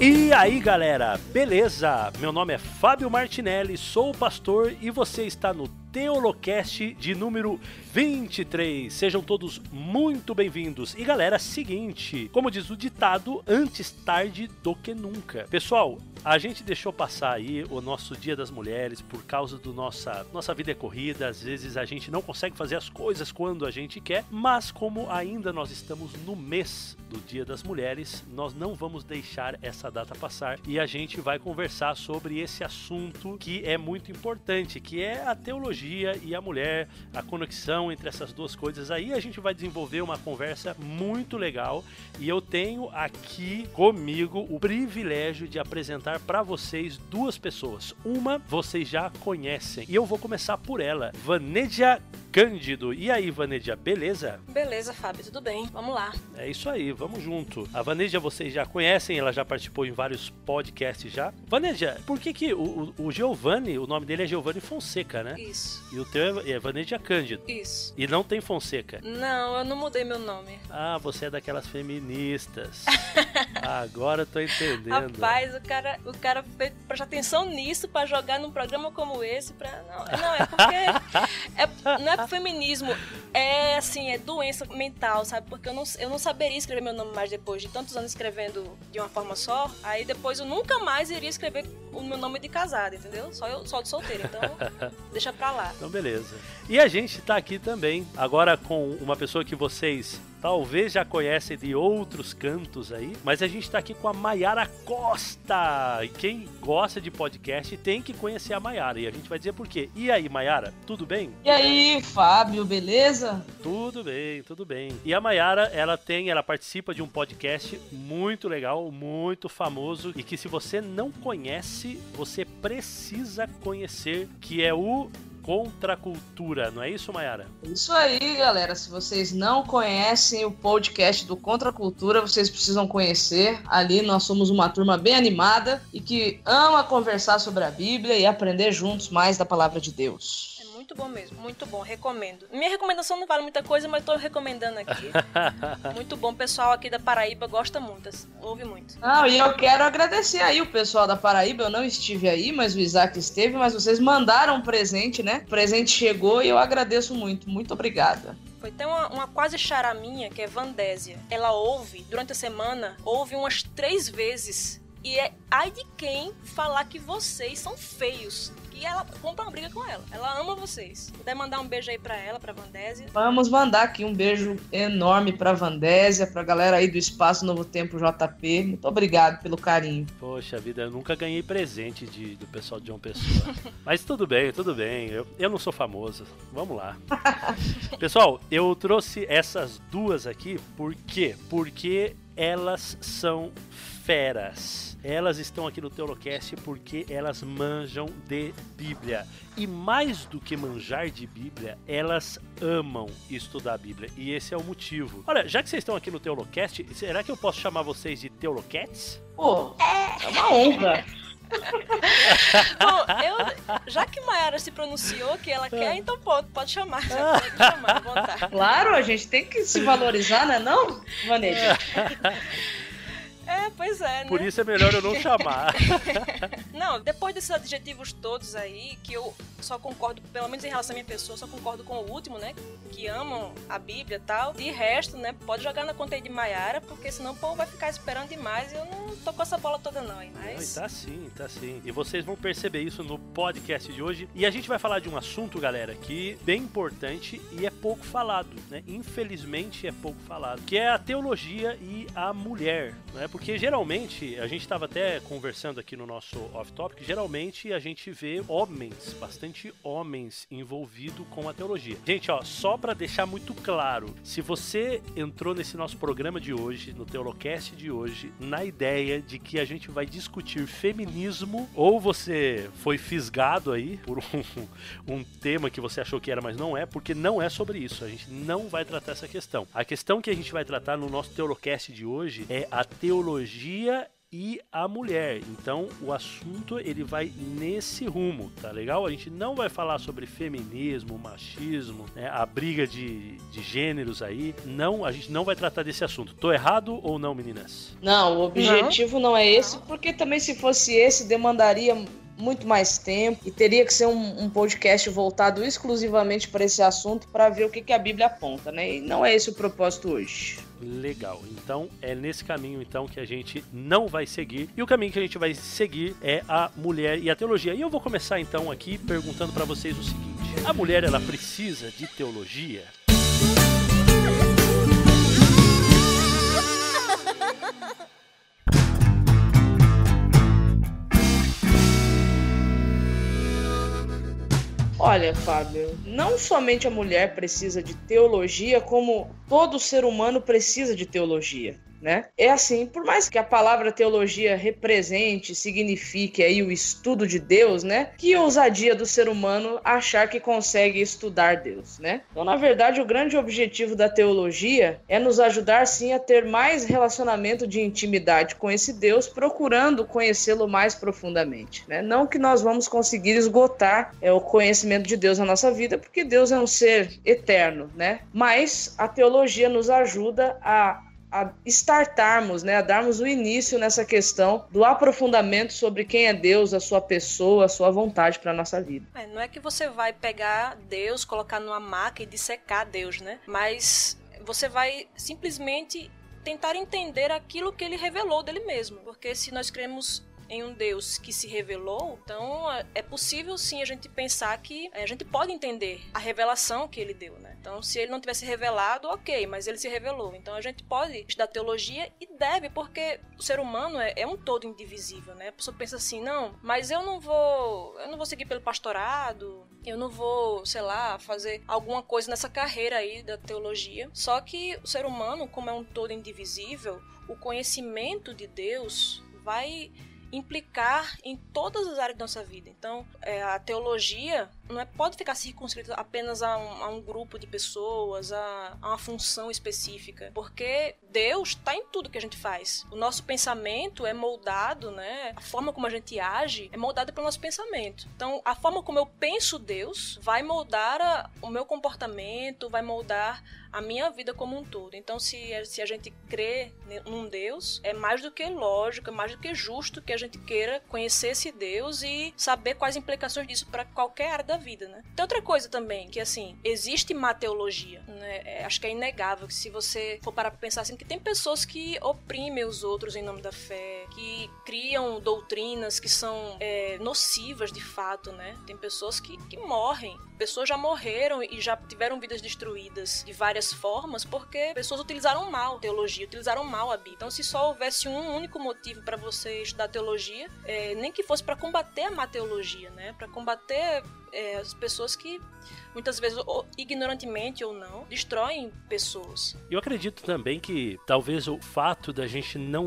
E aí galera, beleza? Meu nome é Fábio Martinelli, sou pastor e você está no Teolocast de número 23. Sejam todos muito bem-vindos. E galera, seguinte, como diz o ditado, antes tarde do que nunca. Pessoal, a gente deixou passar aí o nosso Dia das Mulheres por causa do nossa nossa vida é corrida, às vezes a gente não consegue fazer as coisas quando a gente quer, mas como ainda nós estamos no mês do Dia das Mulheres, nós não vamos deixar essa data passar e a gente vai conversar sobre esse assunto que é muito importante, que é a teologia e a mulher, a conexão entre essas duas coisas. Aí a gente vai desenvolver uma conversa muito legal e eu tenho aqui comigo o privilégio de apresentar para vocês duas pessoas. Uma vocês já conhecem e eu vou começar por ela, Vanedia Cândido. E aí, Vanedia, beleza? Beleza, Fábio, tudo bem? Vamos lá. É isso aí, vamos junto. A Vanedia vocês já conhecem, ela já participou em vários podcasts já. Vanedia, por que que o, o, o Giovanni, o nome dele é Giovanni Fonseca, né? Isso. E o teu é Vanedia Cândido. Isso. E não tem Fonseca. Não, eu não mudei meu nome. Ah, você é daquelas feministas. Agora eu tô entendendo. Rapaz, o cara, o cara prestar atenção nisso pra jogar num programa como esse pra. Não, não é porque. é, não é pro feminismo, é assim, é doença mental, sabe? Porque eu não, eu não saberia escrever meu nome mais depois de tantos anos escrevendo de uma forma só. Aí depois eu nunca mais iria escrever o meu nome de casada, entendeu? Só eu só de solteira. Então, deixa pra lá. Então, beleza. E a gente tá aqui também, agora com uma pessoa que vocês talvez já conhecem de outros cantos aí, mas a gente tá aqui com a Maiara Costa. E quem gosta de podcast tem que conhecer a Maiara. E a gente vai dizer por quê. E aí, Maiara, tudo bem? E aí, Fábio, beleza? Tudo bem, tudo bem. E a Maiara, ela tem, ela participa de um podcast muito legal, muito famoso e que se você não conhece, você precisa conhecer, que é o Contra a Cultura, não é isso, Mayara? Isso aí, galera. Se vocês não conhecem o podcast do Contra a Cultura, vocês precisam conhecer. Ali nós somos uma turma bem animada e que ama conversar sobre a Bíblia e aprender juntos mais da palavra de Deus. Muito bom mesmo, muito bom, recomendo. Minha recomendação não vale muita coisa, mas tô recomendando aqui. muito bom, o pessoal aqui da Paraíba gosta muito, assim, ouve muito. Não, e eu quero agradecer aí o pessoal da Paraíba. Eu não estive aí, mas o Isaac esteve, mas vocês mandaram um presente, né? O presente chegou e eu agradeço muito. Muito obrigada. Foi até uma, uma quase chara minha, que é Vandésia. Ela ouve, durante a semana, ouve umas três vezes. E é ai de quem falar que vocês são feios. E ela compra uma briga com ela. Ela ama vocês. Puder mandar um beijo aí pra ela, pra Vandésia. Vamos mandar aqui um beijo enorme pra Vandésia, pra galera aí do Espaço Novo Tempo JP. Muito obrigado pelo carinho. Poxa vida, eu nunca ganhei presente de, do pessoal de João Pessoa. Mas tudo bem, tudo bem. Eu, eu não sou famoso. Vamos lá. Pessoal, eu trouxe essas duas aqui por quê? Porque elas são feras. Elas estão aqui no Teolocast porque elas manjam de Bíblia. E mais do que manjar de Bíblia, elas amam estudar a Bíblia. E esse é o motivo. Olha, já que vocês estão aqui no Teolocast, será que eu posso chamar vocês de Teolocats? Pô, é uma honra. Bom, eu, já que Mayara se pronunciou que ela quer, então pode, pode chamar. Pode chamar, à vontade. Claro, a gente tem que se valorizar, né não, Vanedia? É, pois é, né? Por isso é melhor eu não chamar. Não, depois desses adjetivos todos aí, que eu só concordo, pelo menos em relação à minha pessoa, só concordo com o último, né? Que amam a Bíblia e tal. De resto, né? Pode jogar na conta aí de Maiara, porque senão o povo vai ficar esperando demais e eu não tô com essa bola toda não, hein? Mas... Não, tá sim, tá sim. E vocês vão perceber isso no podcast de hoje. E a gente vai falar de um assunto, galera, que é bem importante e é pouco falado, né? Infelizmente é pouco falado, que é a teologia e a mulher, né? Porque geralmente, a gente estava até conversando aqui no nosso off-topic, geralmente a gente vê homens, bastante homens envolvidos com a teologia. Gente, ó, só para deixar muito claro, se você entrou nesse nosso programa de hoje, no Teolocast de hoje, na ideia de que a gente vai discutir feminismo, ou você foi fisgado aí por um, um tema que você achou que era, mas não é, porque não é sobre isso. A gente não vai tratar essa questão. A questão que a gente vai tratar no nosso Teolocast de hoje é a teologia e a mulher. Então o assunto ele vai nesse rumo, tá legal? A gente não vai falar sobre feminismo, machismo, né, a briga de, de gêneros aí. Não, a gente não vai tratar desse assunto. Tô errado ou não, meninas? Não, o objetivo não, não é esse, porque também se fosse esse demandaria muito mais tempo e teria que ser um, um podcast voltado exclusivamente para esse assunto para ver o que, que a Bíblia aponta, né? E não é esse o propósito hoje. Legal. Então é nesse caminho então que a gente não vai seguir. E o caminho que a gente vai seguir é a mulher e a teologia. E eu vou começar então aqui perguntando para vocês o seguinte: a mulher ela precisa de teologia? Olha, Fábio, não somente a mulher precisa de teologia, como todo ser humano precisa de teologia né? É assim, por mais que a palavra teologia represente, signifique aí o estudo de Deus, né? Que ousadia do ser humano achar que consegue estudar Deus, né? Então, na verdade, o grande objetivo da teologia é nos ajudar sim a ter mais relacionamento de intimidade com esse Deus, procurando conhecê-lo mais profundamente, né? Não que nós vamos conseguir esgotar é, o conhecimento de Deus na nossa vida, porque Deus é um ser eterno, né? Mas a teologia nos ajuda a a startarmos, né, a darmos o início nessa questão do aprofundamento sobre quem é Deus, a sua pessoa, a sua vontade para nossa vida. É, não é que você vai pegar Deus, colocar numa maca e dissecar Deus, né? Mas você vai simplesmente tentar entender aquilo que ele revelou dele mesmo, porque se nós cremos em um Deus que se revelou, então é possível sim a gente pensar que é, a gente pode entender a revelação que ele deu, né? Então, se ele não tivesse revelado, ok, mas ele se revelou. Então, a gente pode estudar teologia e deve, porque o ser humano é, é um todo indivisível, né? A pessoa pensa assim, não, mas eu não vou, eu não vou seguir pelo pastorado, eu não vou, sei lá, fazer alguma coisa nessa carreira aí da teologia. Só que o ser humano, como é um todo indivisível, o conhecimento de Deus vai implicar em todas as áreas da nossa vida. Então, é, a teologia não é, pode ficar circunscrita apenas a um, a um grupo de pessoas, a, a, uma função específica, porque Deus está em tudo que a gente faz. O nosso pensamento é moldado, né? A forma como a gente age é moldada pelo nosso pensamento. Então, a forma como eu penso Deus vai moldar a, o meu comportamento, vai moldar a minha vida como um todo. Então, se, se a gente crê num Deus, é mais do que lógico, é mais do que justo que a gente queira conhecer esse Deus e saber quais implicações disso para qualquer área da vida, né? Tem outra coisa também, que assim, existe má teologia, né? É, acho que é inegável que se você for parar pra pensar assim, que tem pessoas que oprimem os outros em nome da fé, que criam doutrinas que são é, nocivas de fato, né? Tem pessoas que, que morrem, pessoas já morreram e já tiveram vidas destruídas de várias formas porque pessoas utilizaram mal teologia, utilizaram mal a Bíblia. Então, se só houvesse um único motivo para você estudar teologia, é, nem que fosse para combater a má teologia, né? Para combater é, as pessoas que muitas vezes, ou, ignorantemente ou não, destroem pessoas. Eu acredito também que talvez o fato da gente não,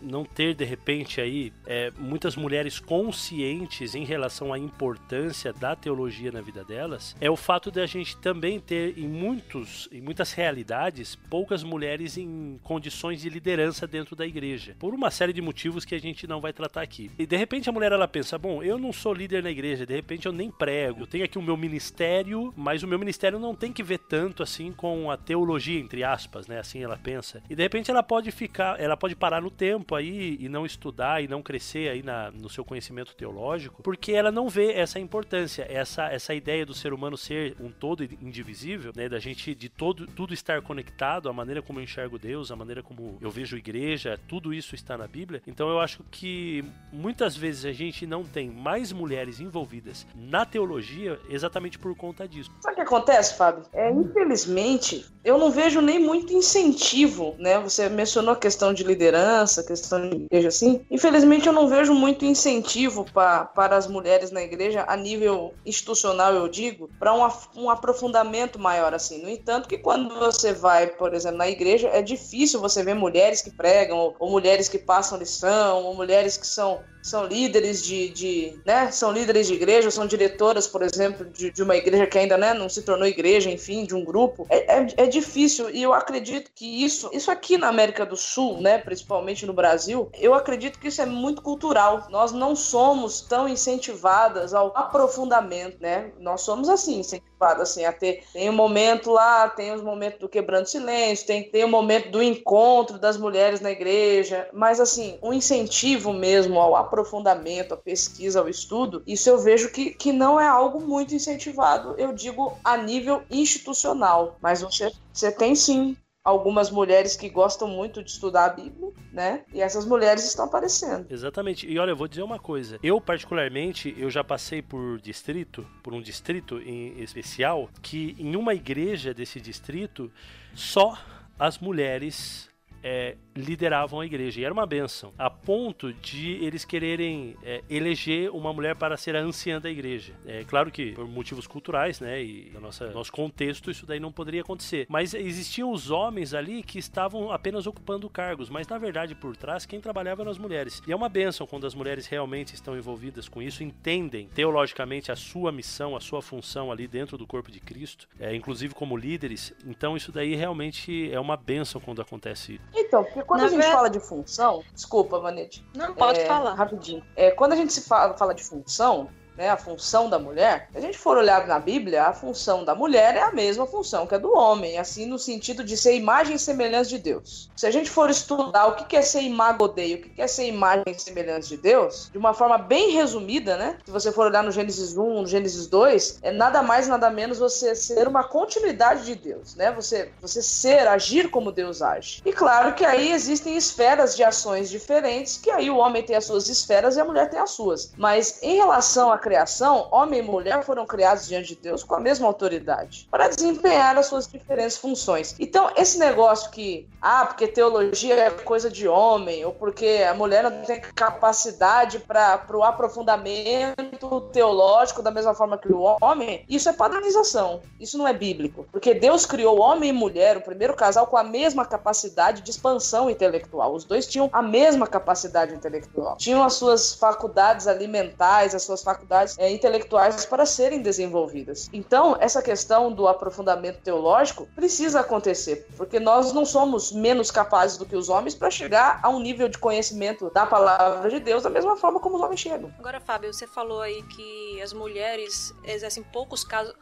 não ter, de repente, aí é, muitas mulheres conscientes em relação à importância da teologia na vida delas, é o fato de a gente também ter em, muitos, em muitas realidades poucas mulheres em condições de liderança dentro da igreja, por uma série de motivos que a gente não vai tratar aqui. E de repente a mulher ela pensa: bom, eu não sou líder na igreja, de repente eu nem prego, eu tenho aqui o meu ministério mas o meu ministério não tem que ver tanto assim com a teologia, entre aspas, né? Assim ela pensa. E de repente ela pode ficar, ela pode parar no tempo aí e não estudar e não crescer aí na, no seu conhecimento teológico, porque ela não vê essa importância, essa, essa ideia do ser humano ser um todo indivisível, né? Da gente de todo, tudo estar conectado, a maneira como eu enxergo Deus, a maneira como eu vejo igreja, tudo isso está na Bíblia. Então eu acho que muitas vezes a gente não tem mais mulheres envolvidas na teologia exatamente por conta disso. Sabe o que acontece, Fábio? É, infelizmente, eu não vejo nem muito incentivo, né? Você mencionou a questão de liderança, questão de igreja assim. Infelizmente, eu não vejo muito incentivo pra, para as mulheres na igreja, a nível institucional, eu digo, para um, um aprofundamento maior, assim. No entanto, que quando você vai, por exemplo, na igreja, é difícil você ver mulheres que pregam, ou, ou mulheres que passam lição, ou mulheres que são são líderes de, de né, são líderes de igreja, são diretoras, por exemplo, de, de uma igreja que ainda né, não se tornou igreja, enfim, de um grupo. É, é, é, difícil e eu acredito que isso, isso aqui na América do Sul, né, principalmente no Brasil, eu acredito que isso é muito cultural. Nós não somos tão incentivadas ao aprofundamento, né? Nós somos assim, incentivadas assim a ter tem um momento lá, tem os momentos do quebrando silêncio, tem tem o momento do encontro das mulheres na igreja, mas assim, um incentivo mesmo ao aprofundamento, à pesquisa, ao estudo, isso eu vejo que, que não é algo muito incentivado, eu digo a nível institucional, mas você, você tem sim algumas mulheres que gostam muito de estudar a Bíblia, né? E essas mulheres estão aparecendo. Exatamente. E olha, eu vou dizer uma coisa. Eu, particularmente, eu já passei por distrito, por um distrito em especial, que em uma igreja desse distrito, só as mulheres é, lideravam a igreja. E era uma benção, a ponto de eles quererem é, eleger uma mulher para ser a anciã da igreja. É claro que por motivos culturais, né, e no nossa, nosso contexto, isso daí não poderia acontecer. Mas existiam os homens ali que estavam apenas ocupando cargos, mas na verdade por trás quem trabalhava eram as mulheres. E é uma benção quando as mulheres realmente estão envolvidas com isso, entendem teologicamente a sua missão, a sua função ali dentro do corpo de Cristo, é, inclusive como líderes. Então isso daí realmente é uma benção quando acontece. Então, porque quando Na a gente ver... fala de função, desculpa, Manete. Não, pode é, falar. Rapidinho. É, quando a gente se fala, fala de função, né, a função da mulher, se a gente for olhar na Bíblia, a função da mulher é a mesma função que a do homem, assim no sentido de ser imagem e semelhança de Deus. Se a gente for estudar o que é ser imagodei, o que é ser imagem e semelhança de Deus, de uma forma bem resumida, né? Se você for olhar no Gênesis 1, no Gênesis 2, é nada mais, nada menos você ser uma continuidade de Deus, né? Você, você ser, agir como Deus age. E claro que aí existem esferas de ações diferentes, que aí o homem tem as suas esferas e a mulher tem as suas. Mas em relação a criação, homem e mulher foram criados diante de Deus com a mesma autoridade, para desempenhar as suas diferentes funções. Então, esse negócio que, ah, porque teologia é coisa de homem, ou porque a mulher não tem capacidade para o aprofundamento teológico da mesma forma que o homem, isso é padronização. Isso não é bíblico. Porque Deus criou homem e mulher, o primeiro casal, com a mesma capacidade de expansão intelectual. Os dois tinham a mesma capacidade intelectual. Tinham as suas faculdades alimentares, as suas faculdades é, intelectuais para serem desenvolvidas. Então, essa questão do aprofundamento teológico precisa acontecer, porque nós não somos menos capazes do que os homens para chegar a um nível de conhecimento da palavra de Deus da mesma forma como os homens chegam. Agora, Fábio, você falou aí que as mulheres exercem poucos casos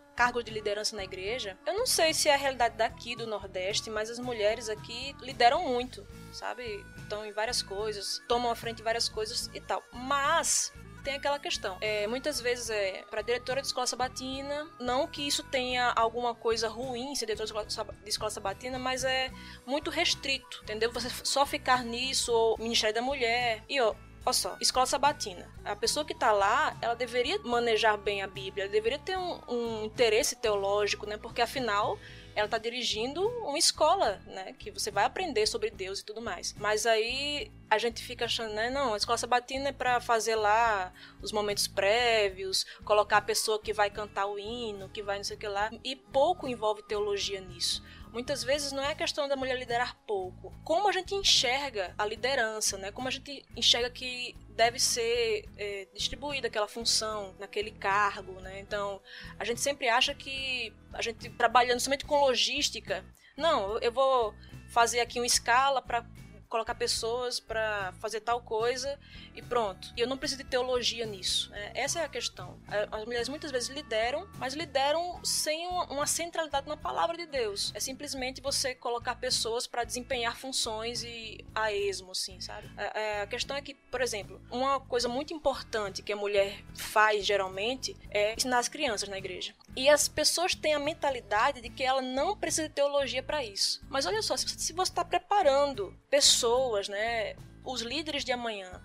de liderança na igreja. Eu não sei se é a realidade daqui do Nordeste, mas as mulheres aqui lideram muito, sabe? Estão em várias coisas, tomam a frente várias coisas e tal. Mas tem aquela questão. É, muitas vezes é para diretora de escola sabatina, não que isso tenha alguma coisa ruim ser diretora de escola sabatina, mas é muito restrito, entendeu? Você só ficar nisso ou Ministério da Mulher. E ó, Olha só, escola sabatina. A pessoa que está lá, ela deveria manejar bem a Bíblia, deveria ter um, um interesse teológico, né? Porque afinal ela está dirigindo uma escola, né? Que você vai aprender sobre Deus e tudo mais. Mas aí a gente fica achando, né? Não, a escola sabatina é para fazer lá os momentos prévios, colocar a pessoa que vai cantar o hino, que vai não sei o que lá. E pouco envolve teologia nisso. Muitas vezes não é a questão da mulher liderar pouco. Como a gente enxerga a liderança, né? Como a gente enxerga que deve ser é, distribuída aquela função naquele cargo, né? Então, a gente sempre acha que a gente trabalhando somente com logística, não, eu vou fazer aqui uma escala para colocar pessoas para fazer tal coisa e pronto. E eu não preciso de teologia nisso. Né? Essa é a questão. As mulheres muitas vezes lideram, mas lideram sem uma centralidade na palavra de Deus. É simplesmente você colocar pessoas para desempenhar funções e a esmo, assim, sabe? A, a questão é que, por exemplo, uma coisa muito importante que a mulher faz geralmente é ensinar as crianças na igreja. E as pessoas têm a mentalidade de que ela não precisa de teologia para isso. Mas olha só, se você está preparando pessoas, né, os líderes de amanhã,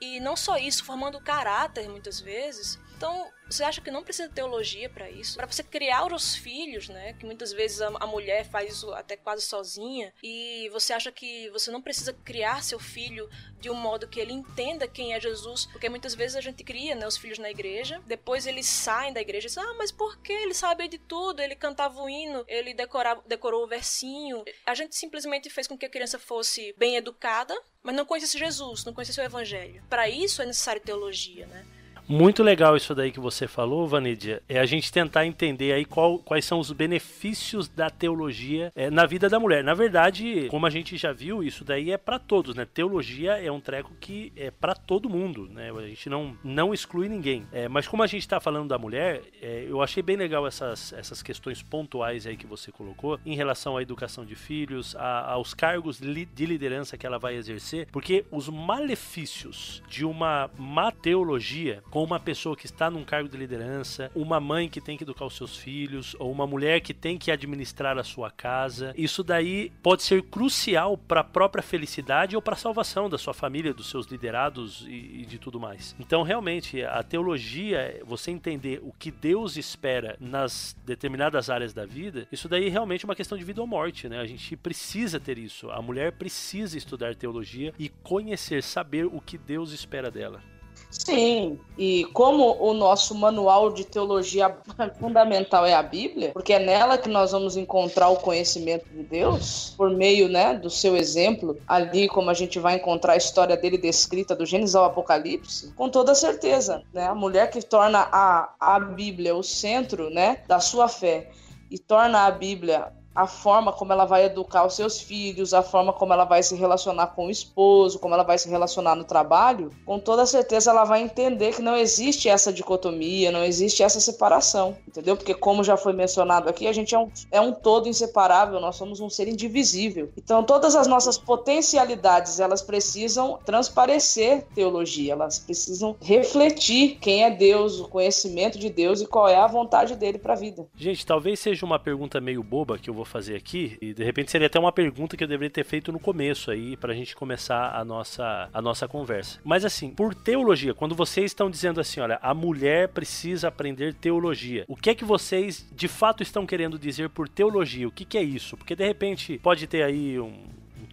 e não só isso, formando caráter muitas vezes, Então, você acha que não precisa de teologia para isso? Para você criar os filhos, né? Que muitas vezes a, a, mulher faz isso até quase sozinha. E você acha que você não precisa criar seu filho de um modo que ele entenda quem é Jesus? Porque muitas vezes a gente cria, né, os filhos na igreja, depois eles saem da igreja e dizem, ah, mas por que? Ele sabe de tudo, ele cantava o hino, ele decorava, decorou o versinho. A gente simplesmente fez com que a criança fosse bem educada, mas não conhecesse Jesus, não conhecesse o evangelho. Para isso é necessário teologia, né? Muito legal isso daí que você falou, Vanidia. É a gente tentar entender aí qual, quais são os benefícios da teologia é, na vida da mulher. Na verdade, como a gente já viu, isso daí é para todos, né? Teologia é um treco que é para todo mundo, né? A gente não, não exclui ninguém. É, mas como a gente está falando da mulher, é, eu achei bem legal essas, essas questões pontuais aí que você colocou em relação à educação de filhos, a, aos cargos de liderança que ela vai exercer, porque os malefícios de uma má teologia com uma pessoa que está num cargo de liderança, uma mãe que tem que educar os seus filhos, ou uma mulher que tem que administrar a sua casa. Isso daí pode ser crucial para a própria felicidade ou para a salvação da sua família, dos seus liderados e, e de tudo mais. Então, realmente, a teologia, você entender o que Deus espera nas determinadas áreas da vida, isso daí é realmente uma questão de vida ou morte, né? A gente precisa ter isso. A mulher precisa estudar teologia e conhecer, saber o que Deus espera dela. Sim, e como o nosso manual de teologia fundamental é a Bíblia, porque é nela que nós vamos encontrar o conhecimento de Deus, por meio né, do seu exemplo, ali como a gente vai encontrar a história dele descrita do Gênesis ao Apocalipse, com toda certeza, né, a mulher que torna a, a Bíblia o centro né, da sua fé e torna a Bíblia a forma como ela vai educar os seus filhos, a forma como ela vai se relacionar com o esposo, como ela vai se relacionar no trabalho, com toda certeza ela vai entender que não existe essa dicotomia, não existe essa separação, entendeu? Porque, como já foi mencionado aqui, a gente é um, é um todo inseparável, nós somos um ser indivisível. Então, todas as nossas potencialidades, elas precisam transparecer teologia, elas precisam refletir quem é Deus, o conhecimento de Deus e qual é a vontade dele para a vida. Gente, talvez seja uma pergunta meio boba que eu vou fazer aqui, e de repente seria até uma pergunta que eu deveria ter feito no começo aí, pra gente começar a nossa, a nossa conversa. Mas assim, por teologia, quando vocês estão dizendo assim, olha, a mulher precisa aprender teologia, o que é que vocês de fato estão querendo dizer por teologia? O que, que é isso? Porque de repente pode ter aí um,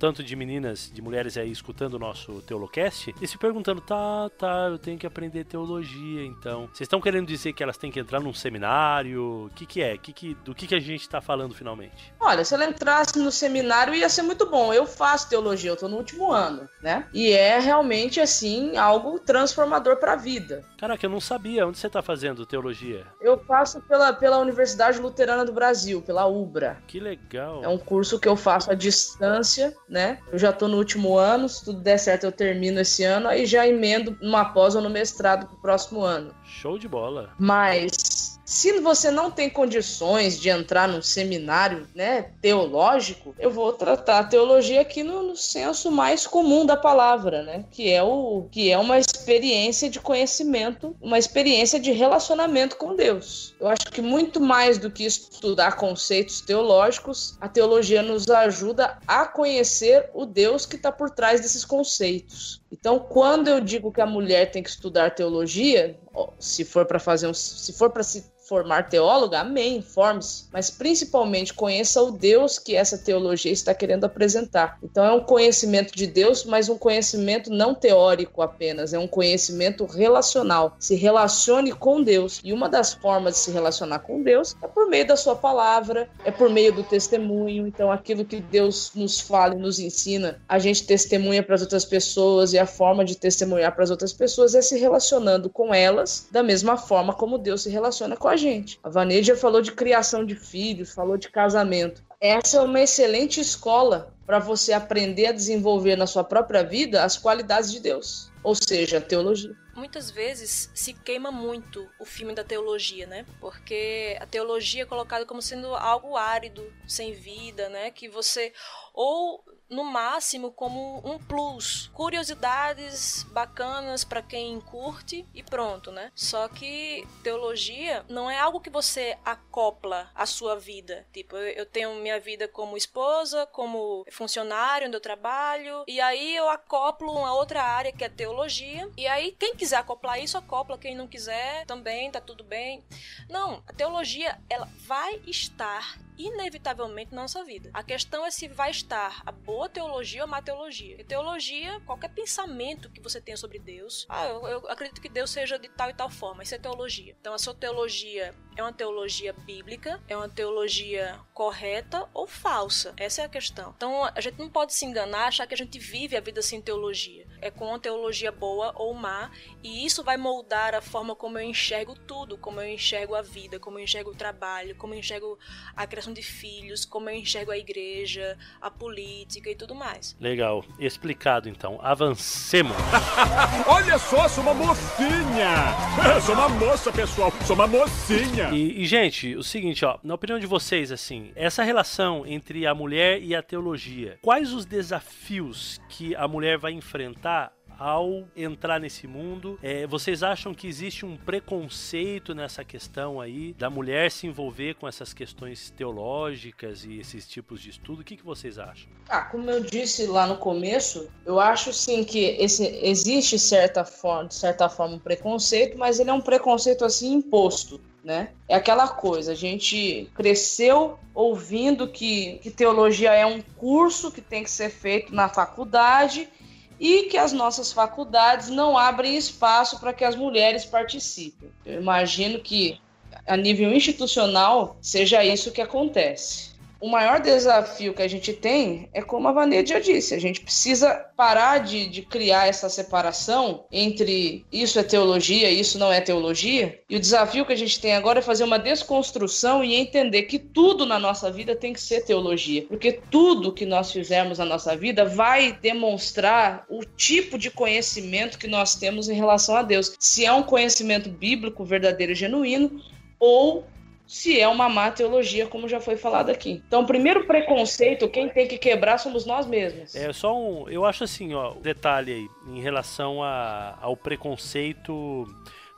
tanto de meninas, de mulheres aí escutando o nosso Teolocast e se perguntando: tá, tá, eu tenho que aprender teologia, então. Vocês estão querendo dizer que elas têm que entrar num seminário? O que, que é? Que que, do que, que a gente está falando finalmente? Olha, se ela entrasse no seminário ia ser muito bom. Eu faço teologia, eu tô no último ano, né? E é realmente, assim, algo transformador para a vida. Caraca, eu não sabia. Onde você tá fazendo teologia? Eu faço pela, pela Universidade Luterana do Brasil, pela UBRA. Que legal. É um curso que eu faço à distância, né? Eu já tô no último ano, se tudo der certo eu termino esse ano, aí já emendo numa pós ou no mestrado pro próximo ano. Show de bola. Mas se você não tem condições de entrar num seminário né, teológico, eu vou tratar a teologia aqui no, no, senso mais comum da palavra, né? Que é, o, que é uma experiência de conhecimento, uma experiência de relacionamento com Deus. Eu acho que muito mais do que estudar conceitos teológicos, a teologia nos ajuda a conhecer o Deus que está por trás desses conceitos. Então, quando eu digo que a mulher tem que estudar teologia, se for para fazer um, se for para se formar teóloga, amém, forme-se, mas principalmente conheça o Deus que essa teologia está querendo apresentar. Então é um conhecimento de Deus, mas um conhecimento não teórico apenas, é um conhecimento relacional. Se relacione com Deus. E uma das formas de se relacionar com Deus é por meio da sua palavra, é por meio do testemunho. Então aquilo que Deus nos fala e nos ensina, a gente testemunha para as outras pessoas e a forma de testemunhar para as outras pessoas é se relacionando com elas da mesma forma como Deus se relaciona com a gente. A Vaneja falou de criação de filhos, falou de casamento. Essa é uma excelente escola para você aprender a desenvolver na sua própria vida as qualidades de Deus, ou seja, a teologia muitas vezes se queima muito o filme da teologia, né? Porque a teologia é colocada como sendo algo árido, sem vida, né? Que você ou no máximo como um plus, curiosidades bacanas para quem curte e pronto, né? Só que teologia não é algo que você acopla à sua vida. Tipo, eu tenho minha vida como esposa, como funcionário onde eu trabalho, e aí eu acoplo uma outra área que é teologia, e aí quem quiser acoplar isso, acopla, quem não quiser também, tá tudo bem. Não, a teologia, ela vai estar inevitavelmente na nossa vida. A questão é se vai estar a boa teologia ou má teologia. E teologia, qualquer pensamento que você tenha sobre Deus, ah, eu, eu acredito que Deus seja de tal e tal forma, isso é teologia. Então a sua teologia é uma teologia bíblica, é uma teologia correta ou falsa? Essa é a questão. Então a gente não pode se enganar, achar que a gente vive a vida sem teologia. É com uma teologia boa ou má, e isso vai moldar a forma como eu enxergo tudo, como eu enxergo a vida, como eu enxergo o trabalho, como eu enxergo a criação de filhos, como eu enxergo a igreja, a política e tudo mais. Legal, explicado então. Avancemos. Olha só, sou uma mocinha. sou uma moça, pessoal. Sou uma mocinha. E, e, gente, o seguinte, ó, na opinião de vocês, assim, essa relação entre a mulher e a teologia, quais os desafios que a mulher vai enfrentar ao entrar nesse mundo. É, vocês acham que existe um preconceito nessa questão aí da mulher se envolver com essas questões teológicas e esses tipos de estudo? O que, que vocês acham? Ah, como eu disse lá no começo, eu acho sim que esse, existe certa forma, de certa forma um preconceito, mas ele é um preconceito assim imposto. Né? É aquela coisa, a gente cresceu ouvindo que, que teologia é um curso que tem que ser feito na faculdade e que as nossas faculdades não abrem espaço para que as mulheres participem. Eu imagino que a nível institucional seja isso que acontece o maior desafio que a gente tem é como a Vanessa já disse, a gente precisa parar de, de criar essa separação entre isso é teologia e isso não é teologia. E o desafio que a gente tem agora é fazer uma desconstrução e entender que tudo na nossa vida tem que ser teologia, porque tudo que nós fizermos na nossa vida vai demonstrar o tipo de conhecimento que nós temos em relação a Deus. Se é um conhecimento bíblico verdadeiro e genuíno ou se é uma má teologia, como já foi falado aqui. Então, o primeiro preconceito, quem tem que quebrar somos nós mesmos. É só um. Eu acho assim, ó, um detalhe aí, em relação a, ao preconceito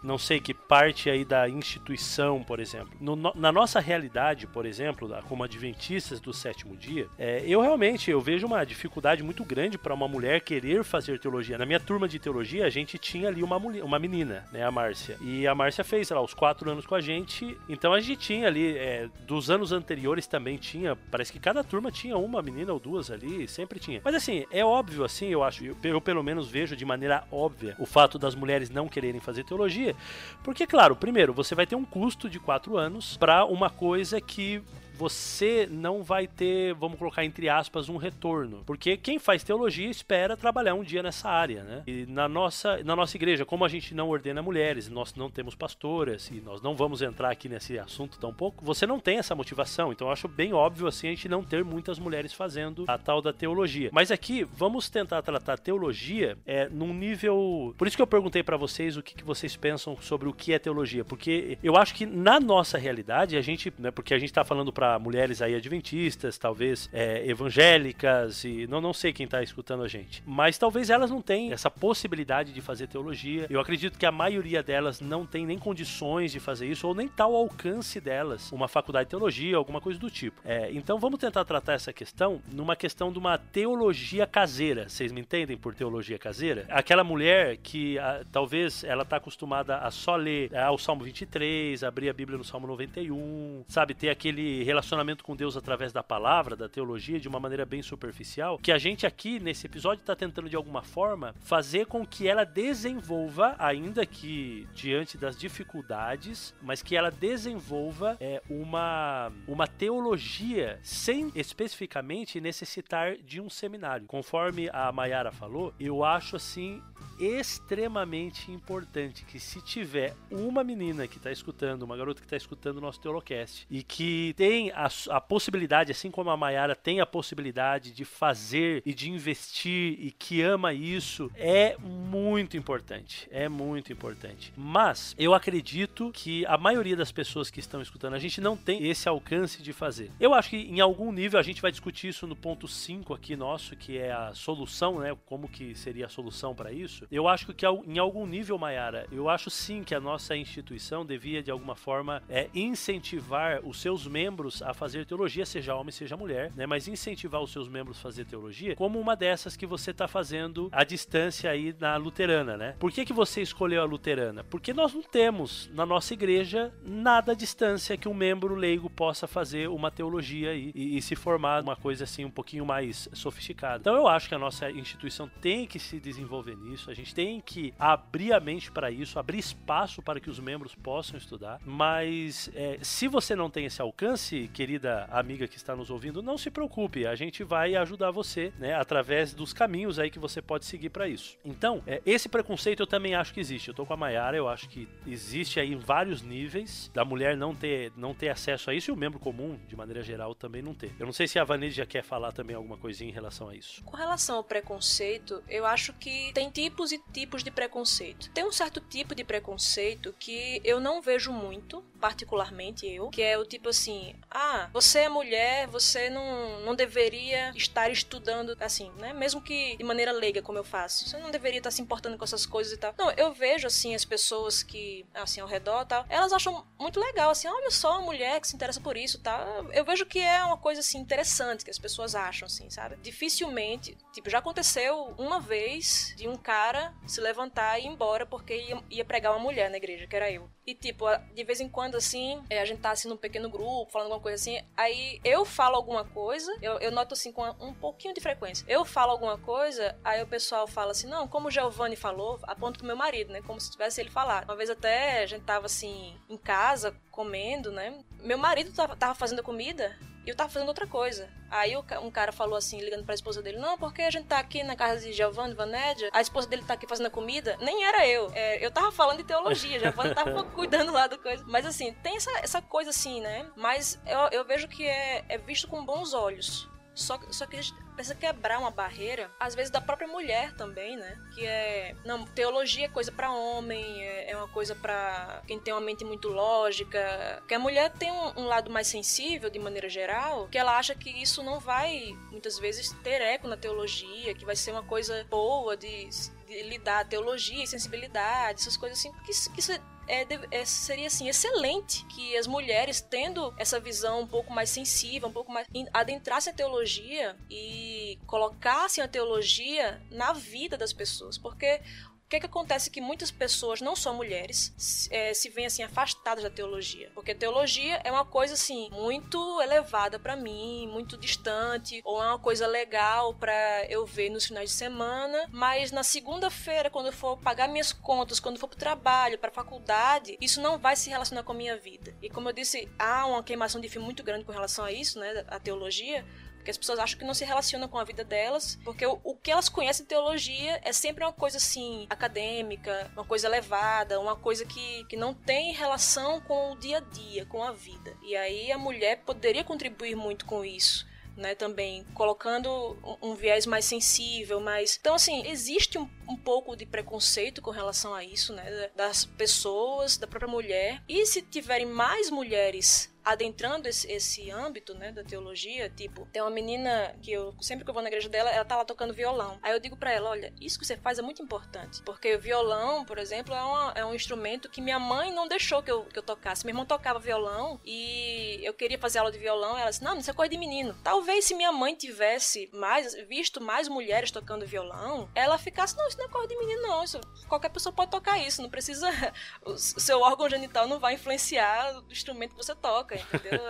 não sei que parte aí da instituição, por exemplo. No, na nossa realidade, por exemplo, como adventistas do sétimo dia, é, eu realmente eu vejo uma dificuldade muito grande para uma mulher querer fazer teologia. Na minha turma de teologia, a gente tinha ali uma, mulher, uma menina, né, a Márcia. E a Márcia fez, lá, os quatro anos com a gente. Então a gente tinha ali, é, dos anos anteriores também tinha, parece que cada turma tinha uma menina ou duas ali, sempre tinha. Mas assim, é óbvio assim, eu acho, eu, eu pelo menos vejo de maneira óbvia o fato das mulheres não quererem fazer teologia, porque, claro, primeiro, você vai ter um custo de quatro anos para uma coisa que você não vai ter, vamos colocar entre aspas, um retorno. Porque quem faz teologia espera trabalhar um dia nessa área, né? E na nossa, na nossa igreja, como a gente não ordena mulheres, nós não temos pastoras e nós não vamos entrar aqui nesse assunto tão pouco, você não tem essa motivação. Então eu acho bem óbvio assim a gente não ter muitas mulheres fazendo a tal da teologia. Mas aqui vamos tentar tratar teologia é, num nível. Por isso que eu perguntei para vocês o que, que vocês pensam sobre o que é teologia, porque eu acho que na nossa realidade a gente, né, porque a gente tá falando para para mulheres aí adventistas, talvez é, evangélicas e não, não sei quem está escutando a gente. Mas talvez elas não tenham essa possibilidade de fazer teologia. Eu acredito que a maioria delas não tem nem condições de fazer isso ou nem tal alcance delas, uma faculdade de teologia, alguma coisa do tipo. É, então vamos tentar tratar essa questão numa questão de uma teologia caseira. Vocês me entendem por teologia caseira? Aquela mulher que a, talvez ela está acostumada a só ler é, o Salmo 23, abrir a Bíblia no Salmo 91, sabe, ter aquele relacionamento com Deus através da palavra, da teologia, de uma maneira bem superficial, que a gente aqui nesse episódio está tentando de alguma forma fazer com que ela desenvolva, ainda que diante das dificuldades, mas que ela desenvolva é, uma, uma teologia sem especificamente necessitar de um seminário. Conforme a Mayara falou, eu acho assim extremamente importante que se tiver uma menina que está escutando, uma garota que está escutando o nosso Teolocast e que tem a, a possibilidade, assim como a Mayara tem a possibilidade de fazer e de investir e que ama isso, é muito importante. É muito importante. Mas eu acredito que a maioria das pessoas que estão escutando, a gente não tem esse alcance de fazer. Eu acho que em algum nível a gente vai discutir isso no ponto 5 aqui nosso, que é a solução, né? Como que seria a solução para isso. Eu acho que em algum nível, Mayara, eu acho sim que a nossa instituição devia de alguma forma é, incentivar os seus membros a fazer teologia, seja homem, seja mulher, né? Mas incentivar os seus membros a fazer teologia como uma dessas que você está fazendo à distância aí na luterana, né? Por que, que você escolheu a luterana? Porque nós não temos na nossa igreja nada à distância que um membro leigo possa fazer uma teologia aí e, e se formar uma coisa assim um pouquinho mais sofisticada. Então eu acho que a nossa instituição tem que se desenvolver nisso, a gente tem que abrir a mente para isso, abrir espaço para que os membros possam estudar, mas é, se você não tem esse alcance, querida amiga que está nos ouvindo, não se preocupe, a gente vai ajudar você, né, através dos caminhos aí que você pode seguir para isso. Então, é, esse preconceito eu também acho que existe. Eu tô com a Mayara, eu acho que existe aí em vários níveis da mulher não ter, não ter acesso a isso e o membro comum, de maneira geral, também não ter. Eu não sei se a Vanessa já quer falar também alguma coisinha em relação a isso. Com relação ao preconceito, eu acho que tem tipos e tipos de preconceito. Tem um certo tipo de preconceito que eu não vejo muito, particularmente eu, que é o tipo assim: ah, você é mulher, você não, não deveria estar estudando assim, né? Mesmo que de maneira leiga, como eu faço. Você não deveria estar se importando com essas coisas e tal. Não, eu vejo assim as pessoas que, assim, ao redor e tal, elas acham muito legal, assim, olha só, uma mulher que se interessa por isso, tá? Eu vejo que é uma coisa assim interessante que as pessoas acham, assim, sabe? Dificilmente, tipo, já aconteceu uma vez de um cara se levantar e ir embora porque ia, ia pregar uma mulher na igreja, que era eu. E, tipo, de vez em quando, assim, é, a gente tá assim num pequeno grupo, falando alguma coisa assim, aí eu falo alguma coisa, eu, eu noto assim com um pouquinho de frequência. Eu falo alguma coisa, aí o pessoal fala assim, não, como o Giovanni falou, aponto pro meu marido, né? Como se tivesse ele falado. Uma vez até a gente tava assim, em casa, comendo, né? Meu marido tava, fazendo comida, e eu tava fazendo outra coisa. Aí um cara falou assim, ligando pra esposa dele: Não, porque a gente tá aqui na casa de Giovanni Vanédia, a esposa dele tá aqui fazendo a comida. Nem era eu. É, eu tava falando de teologia, Giovanni tava cuidando lá do coisa. Mas assim, tem essa, essa coisa assim, né? Mas eu, eu vejo que é, é visto com bons olhos. Só, só que a gente precisa quebrar uma barreira, às vezes da própria mulher também, né? Que é. Não, teologia é coisa para homem, é, é, uma coisa para quem tem uma mente muito lógica. Que a mulher tem um, um, lado mais sensível, de maneira geral, que ela acha que isso não vai, muitas vezes, ter eco na teologia, que vai ser uma coisa boa de, lidar teologia e sensibilidade, essas coisas assim, que, que isso é, é, seria assim excelente que as mulheres tendo essa visão um pouco mais sensível, um pouco mais adentrassem a teologia e colocassem a teologia na vida das pessoas, porque o que, que acontece que muitas pessoas, não só mulheres, é, se veem assim afastadas da teologia, porque teologia é uma coisa assim muito elevada para mim, muito distante, ou é uma coisa legal para eu ver nos finais de semana, mas na segunda-feira, quando eu for pagar minhas contas, quando eu for pro trabalho, para faculdade, isso não vai se relacionar com a minha vida. E como eu disse, há uma queimação de filme muito grande com relação a isso, né, a teologia, porque as pessoas acham que não se relacionam com a vida delas, porque o, o que elas conhecem de teologia é sempre uma coisa assim, acadêmica, uma coisa elevada, uma coisa que, que não tem relação com o dia a dia, com a vida. E aí a mulher poderia contribuir muito com isso. Né, também colocando um, um, viés mais sensível, mais. Então, assim, existe um, um, pouco de preconceito com relação a isso, né? Das pessoas, da própria mulher. E se tiverem mais mulheres adentrando esse, esse âmbito, né, da teologia, tipo, tem uma menina que eu, sempre que eu vou na igreja dela, ela tá lá tocando violão. Aí eu digo para ela, olha, isso que você faz é muito importante, porque o violão, por exemplo, é, uma, é um instrumento que minha mãe não deixou que eu, que eu tocasse. Minha irmã tocava violão e eu queria fazer aula de violão, ela disse, não, isso é coisa de menino. Talvez se minha mãe tivesse mais, visto mais mulheres tocando violão, ela ficasse, não, isso não é coisa de menino não, isso, qualquer pessoa pode tocar isso, não precisa, o seu órgão genital não vai influenciar o instrumento que você toca entendeu?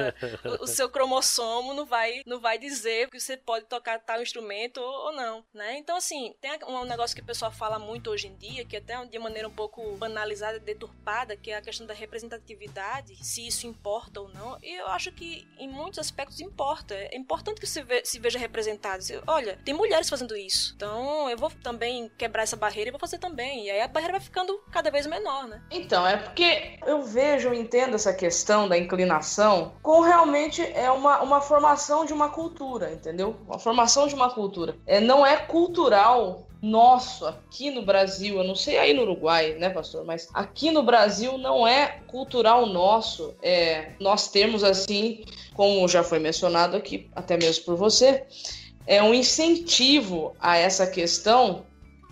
o, o, seu cromossomo não vai, não vai dizer que você pode tocar tal instrumento ou, ou, não, né? Então, assim, tem um negócio que o pessoal fala muito hoje em dia, que até de maneira um pouco banalizada, deturpada, que é a questão da representatividade, se isso importa ou não. E eu acho que em muitos aspectos importa. É importante que você se veja representado. Olha, tem mulheres fazendo isso. Então, eu vou também quebrar essa barreira e vou fazer também. E aí a barreira vai ficando cada vez menor, né? Então, é porque eu vejo, entendo essa questão da inclinação formação com realmente é uma, uma formação de uma cultura, entendeu? Uma formação de uma cultura. É, não é cultural nosso aqui no Brasil, eu não sei aí no Uruguai, né, pastor? Mas aqui no Brasil não é cultural nosso. É, nós temos assim, como já foi mencionado aqui, até mesmo por você, é um incentivo a essa questão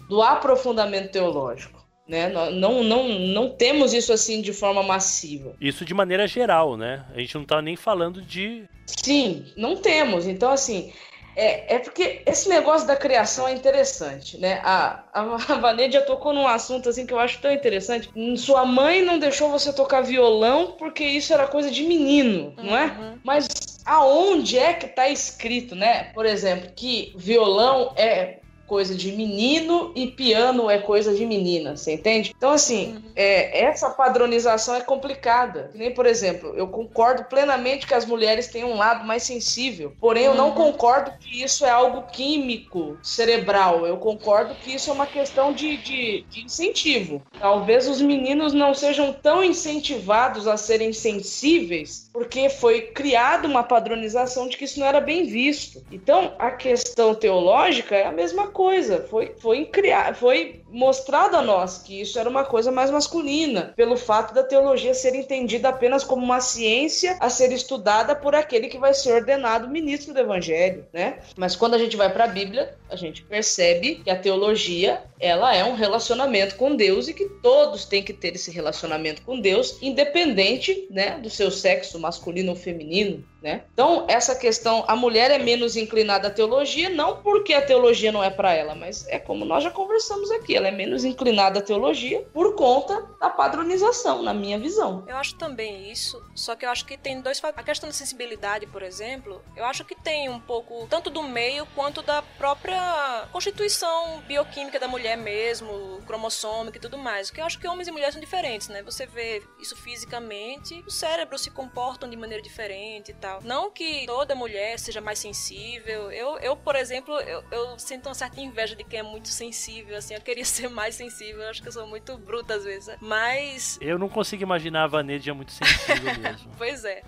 do aprofundamento teológico. Né? Não, não, não temos isso assim de forma massiva. Isso de maneira geral, né? A gente não está nem falando de. Sim, não temos. Então, assim, é, é porque esse negócio da criação é interessante, né? A, a, a Vanedia tocou num assunto assim que eu acho tão interessante. Sua mãe não deixou você tocar violão porque isso era coisa de menino, não é? Uhum. Mas aonde é que tá escrito, né? Por exemplo, que violão é coisa de menino e piano é coisa de menina, você entende? Então, assim, uhum. é, essa padronização é complicada. Nem, por exemplo, eu concordo plenamente que as mulheres têm um lado mais sensível, porém, eu não uhum. concordo que isso é algo químico, cerebral. Eu concordo que isso é uma questão de, de, de incentivo. Talvez os meninos não sejam tão incentivados a serem sensíveis, porque foi criada uma padronização de que isso não era bem visto. Então, a questão teológica é a mesma coisa. Foi, foi, criar, foi mostrado a nós que isso era uma coisa mais masculina, pelo fato da teologia ser entendida apenas como uma ciência a ser estudada por aquele que vai ser ordenado ministro do evangelho, né? Mas quando a gente vai para a Bíblia, a gente percebe que a teologia, ela é um relacionamento com Deus e que todos têm que ter esse relacionamento com Deus, independente, né, do seu sexo masculino ou feminino, né? Então, essa questão, a mulher é menos inclinada à teologia, não porque a teologia não é para ela, mas é como nós já conversamos aqui, ela é menos inclinada à teologia por conta da padronização, na minha visão. Eu acho também isso, só que eu acho que tem dois fatores. A questão da sensibilidade, por exemplo, eu acho que tem um pouco, tanto do meio quanto da própria constituição bioquímica da mulher mesmo, cromossômica e tudo mais. Porque eu acho que homens e mulheres são diferentes, né? Você vê isso fisicamente, os cérebros se comportam de maneira diferente e tal tal. Não que toda mulher seja mais sensível. Eu, eu por exemplo, eu, eu sinto uma certa inveja de quem é muito sensível, assim. Eu queria ser mais sensível. Eu acho que eu sou muito bruta às vezes. Mas. Eu não consigo imaginar a Vanedia muito sensível mesmo. pois é.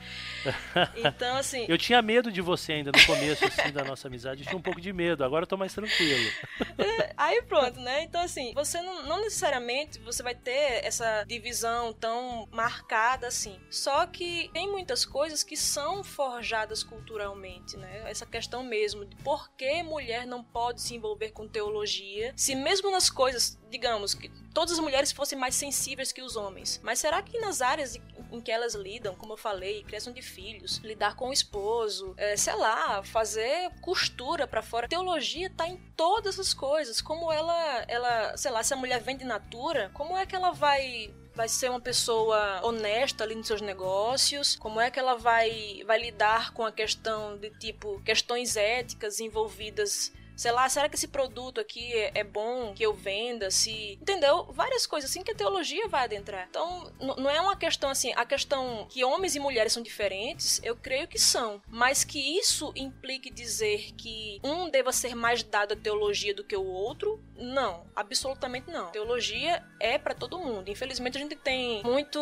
Então, assim. eu tinha medo de você ainda no começo, assim, da nossa amizade. Eu tinha um pouco de medo. Agora eu tô mais tranquilo. É, aí pronto, né? Então, assim, você não, não necessariamente você vai ter essa divisão tão marcada assim. Só que tem muitas coisas que são forjadas culturalmente, né? Essa questão mesmo de por que mulher não pode se envolver com teologia, se mesmo nas coisas, digamos, que todas as mulheres fossem mais sensíveis que os homens. Mas será que nas áreas em que elas lidam, como eu falei, criação de filhos, lidar com o esposo, é, sei lá, fazer costura para fora, teologia tá em todas as coisas. Como ela, ela, sei lá, se a mulher vem de natura, como é que ela vai vai ser uma pessoa honesta ali nos seus negócios? Como é que ela vai, vai lidar com a questão de tipo questões éticas envolvidas sei lá, será que esse produto aqui é, bom que eu venda? Se. Entendeu? Várias coisas assim que a teologia vai adentrar. Então, não é uma questão assim, a questão que homens e mulheres são diferentes, eu creio que são. Mas que isso implique dizer que um deva ser mais dado à teologia do que o outro, não. Absolutamente não. Teologia é para todo mundo. Infelizmente, a gente tem muito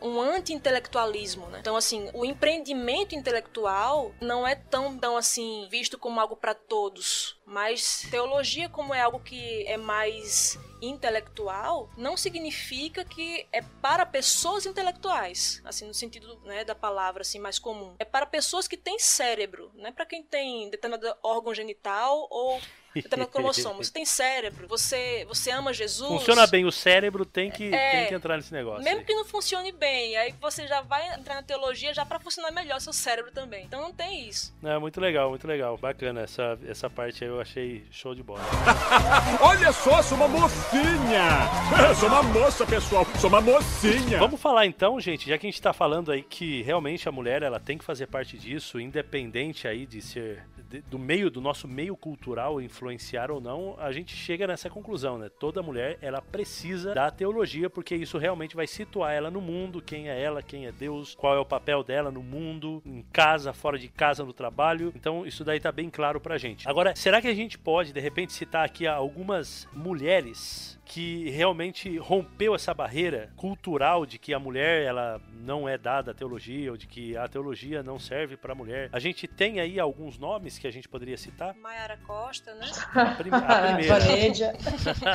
um anti-intelectualismo, né? Então, assim, o empreendimento intelectual não é tão, tão assim, visto como algo para todos mas teologia, como é algo que é mais intelectual, não significa que é para pessoas intelectuais, assim no sentido né, da palavra assim mais comum. É para pessoas que têm cérebro, não é para quem tem determinado órgão genital ou determinado cromossomo. Você tem cérebro, você, você ama Jesus. Funciona bem o cérebro, tem que, é, tem que entrar nesse negócio. Mesmo aí. que não funcione bem, aí você já vai entrar na teologia já para funcionar melhor seu cérebro também. Então não tem isso. É muito legal, muito legal. Bacana essa, essa parte aí eu achei show de bola. Olha só, sou uma mocinha! sou uma moça, pessoal, sou uma mocinha! Vamos falar então, gente, já que a gente tá falando aí que realmente a mulher ela tem que fazer parte disso, independente aí de ser do meio do nosso meio cultural influenciar ou não, a gente chega nessa conclusão, né? Toda mulher ela precisa da teologia porque isso realmente vai situar ela no mundo, quem é ela, quem é Deus, qual é o papel dela no mundo, em casa, fora de casa, no trabalho. Então isso daí tá bem claro pra gente. Agora, será que a gente pode de repente citar aqui algumas mulheres que realmente rompeu essa barreira cultural de que a mulher ela não é dada a teologia ou de que a teologia não serve para a mulher. A gente tem aí alguns nomes que a gente poderia citar. Mayara Costa, né? A, prim a primeira.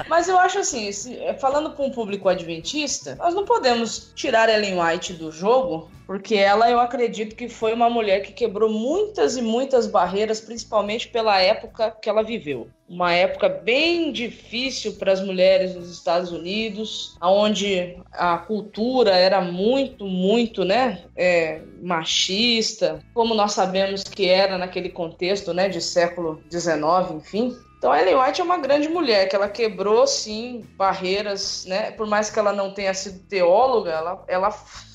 Mas eu acho assim, se, falando para um público adventista, nós não podemos tirar Ellen White do jogo porque ela eu acredito que foi uma mulher que quebrou muitas e muitas barreiras, principalmente pela época que ela viveu. Uma época bem difícil para as mulheres nos Estados Unidos, onde a cultura era muito, muito, né, é, machista, como nós sabemos que era naquele contexto, né, de século XIX, enfim. Então, Ellen White é uma grande mulher, que ela quebrou, sim, barreiras, né? Por mais que ela não tenha sido teóloga, ela, ela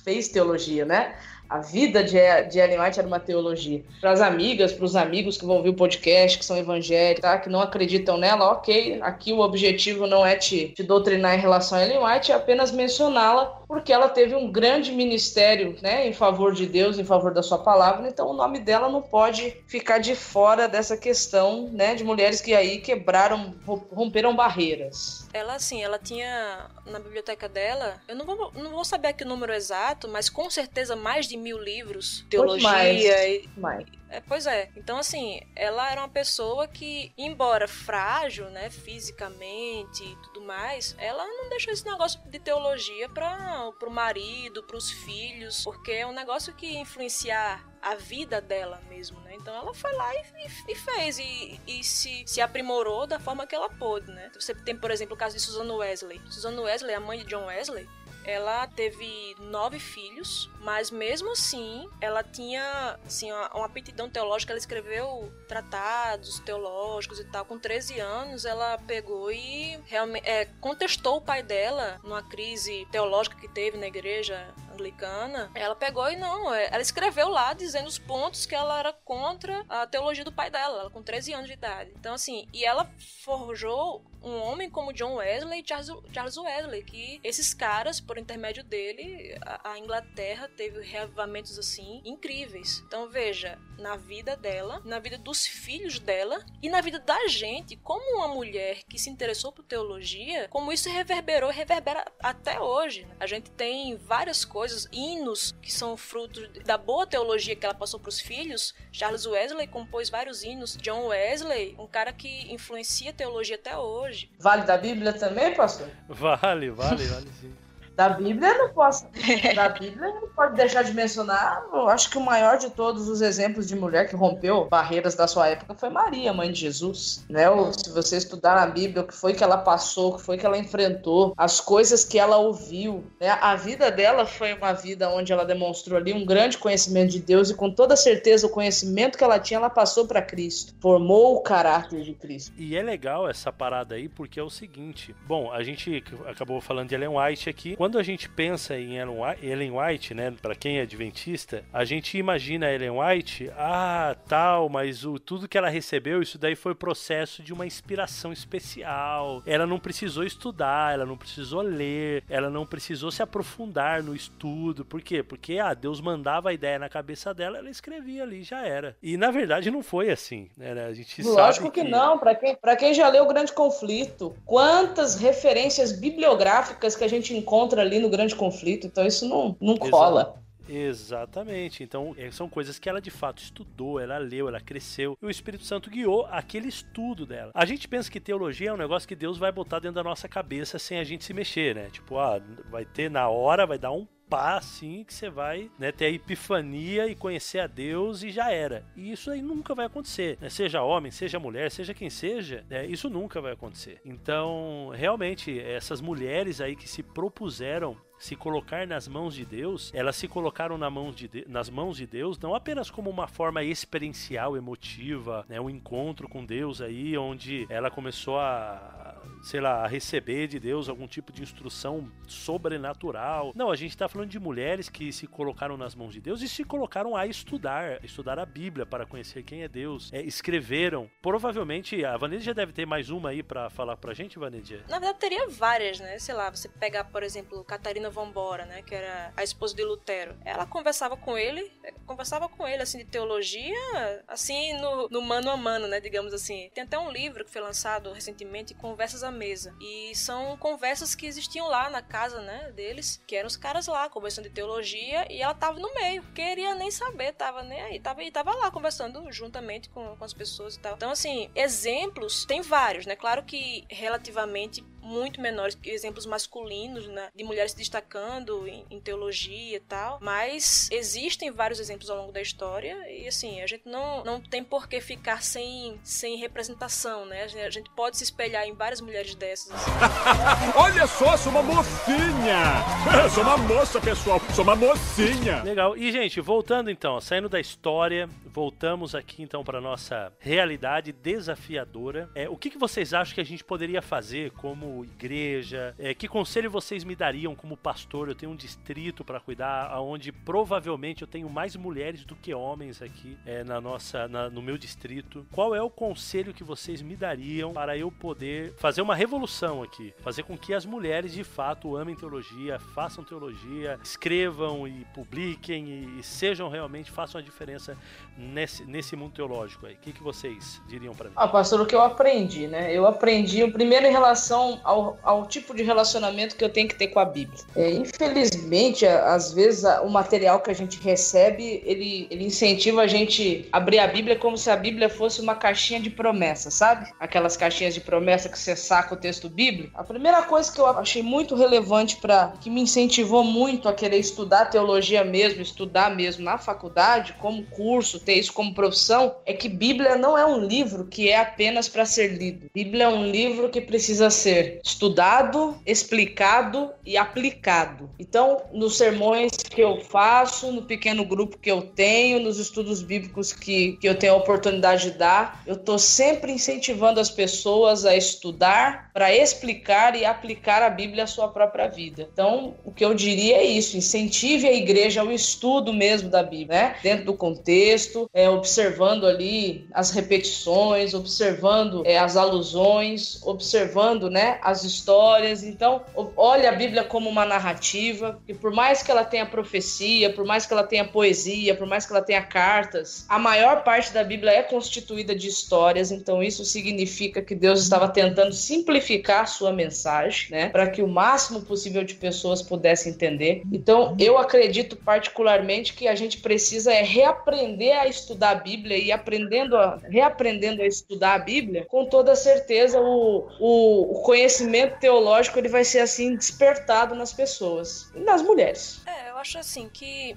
fez teologia, né? A vida de, de Ellen White era uma teologia. Para as amigas, para os amigos que vão ouvir o podcast, que são evangélicos, tá? que não acreditam nela, ok. Aqui o objetivo não é te, te doutrinar em relação a Ellen White, é apenas mencioná-la, porque ela teve um grande ministério né, em favor de Deus, em favor da sua palavra. Então o nome dela não pode ficar de fora dessa questão né, de mulheres que aí quebraram, romperam barreiras. Ela, assim, ela tinha na biblioteca dela, eu não vou, não vou saber aqui o número exato, mas com certeza mais de mil livros, teologia mais, e. Mais. É, pois é. Então, assim, ela era uma pessoa que, embora frágil, né, fisicamente e tudo mais, ela não deixou esse negócio de teologia para pro marido, pros filhos, porque é um negócio que influenciar a vida dela mesmo, né? Então ela foi lá e, e, e fez e, e, se, se aprimorou da forma que ela pôde, né? Você tem, por exemplo, o caso de Susan Wesley. Susan Wesley, a mãe de John Wesley, ela teve nove filhos, mas mesmo assim ela tinha assim, uma, uma aptidão teológica. Ela escreveu tratados teológicos e tal. Com 13 anos, ela pegou e realmente é, contestou o pai dela numa crise teológica que teve na igreja anglicana, ela pegou e não, é, ela escreveu lá dizendo os pontos que ela era contra a teologia do pai dela, ela com 13 anos de idade. Então, assim, e ela forjou um homem como John Wesley e Charles, Charles Wesley, que esses caras, por intermédio dele, a, a Inglaterra teve reavivamentos assim incríveis. Então veja, na vida dela, na vida dos filhos dela e na vida da gente, como uma mulher que se interessou por teologia, como isso reverberou e reverbera até hoje. A gente tem várias coisas, hinos que são frutos da boa teologia que ela passou para os filhos. Charles Wesley compôs vários hinos. John Wesley, um cara que influencia a teologia até hoje hoje. Vale da Bíblia também, pastor? Vale, vale, vale sim. Da Bíblia não posso. Da Bíblia não pode deixar de mencionar. Eu acho que o maior de todos os exemplos de mulher que rompeu barreiras da sua época foi Maria, mãe de Jesus. Né? Ou, se você estudar na Bíblia o que foi que ela passou, o que foi que ela enfrentou, as coisas que ela ouviu. Né? A vida dela foi uma vida onde ela demonstrou ali um grande conhecimento de Deus e com toda certeza o conhecimento que ela tinha, ela passou para Cristo. Formou o caráter de Cristo. E é legal essa parada aí porque é o seguinte. Bom, a gente acabou falando de Ellen White aqui quando a gente pensa em Ellen White, né, para quem é adventista, a gente imagina Ellen White, ah, tal, mas o tudo que ela recebeu, isso daí foi processo de uma inspiração especial. Ela não precisou estudar, ela não precisou ler, ela não precisou se aprofundar no estudo. Por quê? Porque ah, Deus mandava a ideia na cabeça dela, ela escrevia ali, já era. E na verdade não foi assim, né? A gente Lógico que... que não, para quem, quem já leu o Grande Conflito, quantas referências bibliográficas que a gente encontra ali no grande conflito, então isso não, não cola. Exatamente. Então, é, são coisas que ela de fato estudou, ela leu, ela cresceu. E o Espírito Santo guiou aquele estudo dela. A gente pensa que teologia é um negócio que Deus vai botar dentro da nossa cabeça sem a gente se mexer, né? Tipo, ah, vai ter na hora, vai dar um pá assim que você vai né, ter a epifania e conhecer a Deus e já era. E isso aí nunca vai acontecer. Né? Seja homem, seja mulher, seja quem seja, né? isso nunca vai acontecer. Então, realmente, essas mulheres aí que se propuseram se colocar nas mãos de Deus, elas se colocaram na mão de nas mãos de Deus não apenas como uma forma experiencial, emotiva, né, um encontro com Deus aí, onde ela começou a, sei lá, a receber de Deus algum tipo de instrução sobrenatural. Não, a gente está falando de mulheres que se colocaram nas mãos de Deus e se colocaram a estudar, estudar a Bíblia para conhecer quem é Deus. É, escreveram. Provavelmente a Vanessa já deve ter mais uma aí para falar pra gente, Vanessa. Na verdade teria várias, né? Sei lá, você pegar, por exemplo, Catarina Vambora, né, que era a esposa de Lutero. Ela conversava com ele, conversava com ele assim de teologia, assim no, no mano a mano, né, digamos assim. Tem até um livro que foi lançado recentemente, Conversas à Mesa, e são conversas que existiam lá na casa, né, deles, que eram os caras lá conversando de teologia e ela tava no meio, queria nem saber, tava nem aí, tava, e tava lá conversando juntamente com, com as pessoas e tal. Então, assim, exemplos tem vários, né? Claro que relativamente muito menores exemplos masculinos, né, de mulheres se destacando em, em, teologia e tal, mas existem vários exemplos ao longo da história e assim, a gente não, não tem por que ficar sem, sem representação, né? A gente pode se espelhar em várias mulheres dessas. Assim. Olha só, sou uma mocinha! sou uma moça, pessoal, sou uma mocinha! Legal. E, gente, voltando então, saindo da história, voltamos aqui então para nossa realidade desafiadora. É, o que, que vocês acham que a gente poderia fazer como igreja? É, que conselho vocês me dariam como pastor? Eu tenho um distrito para cuidar, onde provavelmente eu tenho mais mulheres do que homens aqui é, na nossa, na, no meu distrito. Qual é o conselho que vocês me dariam para eu poder fazer uma revolução aqui? Fazer com que as mulheres de fato amem teologia, façam teologia, escrevam e publiquem e, sejam realmente, façam a diferença nesse, nesse mundo teológico aí. O que, que vocês diriam para mim? Ah, pastor, o que eu aprendi, né? Eu aprendi, primeiro em relação ao, ao tipo de relacionamento que eu tenho que ter com a Bíblia. É, infelizmente, às vezes, o material que a gente recebe, ele, ele incentiva a gente a abrir a Bíblia como se a Bíblia fosse uma caixinha de promessa, sabe? Aquelas caixinhas de promessa que você saca o texto bíblico. A primeira coisa que eu achei muito relevante para que me incentivou muito a querer estudar teologia mesmo, estudar mesmo na faculdade, como curso, ter isso como profissão, é que Bíblia não é um livro que é apenas para ser lido. Bíblia é um livro que precisa ser estudado, explicado e aplicado. Então, nos sermões que eu faço, no pequeno grupo que eu tenho, nos estudos bíblicos que, que eu tenho a oportunidade de dar, eu estou sempre incentivando as pessoas a estudar para explicar e aplicar a Bíblia à sua própria vida. Então, o que eu diria é isso: incentive a igreja ao estudo mesmo da Bíblia, né? dentro do contexto, é, observando ali as repetições, observando é, as alusões, observando né, as histórias. Então, olhe a Bíblia como uma narrativa, e por mais que ela tenha profecia, por mais que ela tenha poesia, por mais que ela tenha cartas, a maior parte da Bíblia é constituída de histórias, então isso significa que Deus estava tentando simplificar sua mensagem, né, para que o máximo possível de pessoas pudessem entender. Então, eu acredito particularmente que a gente precisa é reaprender a estudar a Bíblia e aprendendo a, reaprendendo a estudar a Bíblia, com toda certeza o, o, o conhecimento conhecimento teológico ele vai ser assim despertado nas pessoas e nas mulheres. É, eu acho assim que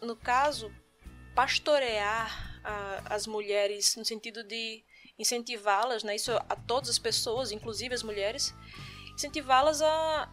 no caso pastorear a, as mulheres no sentido de incentivá-las, né, isso a todas as pessoas, inclusive as mulheres, incentivá-las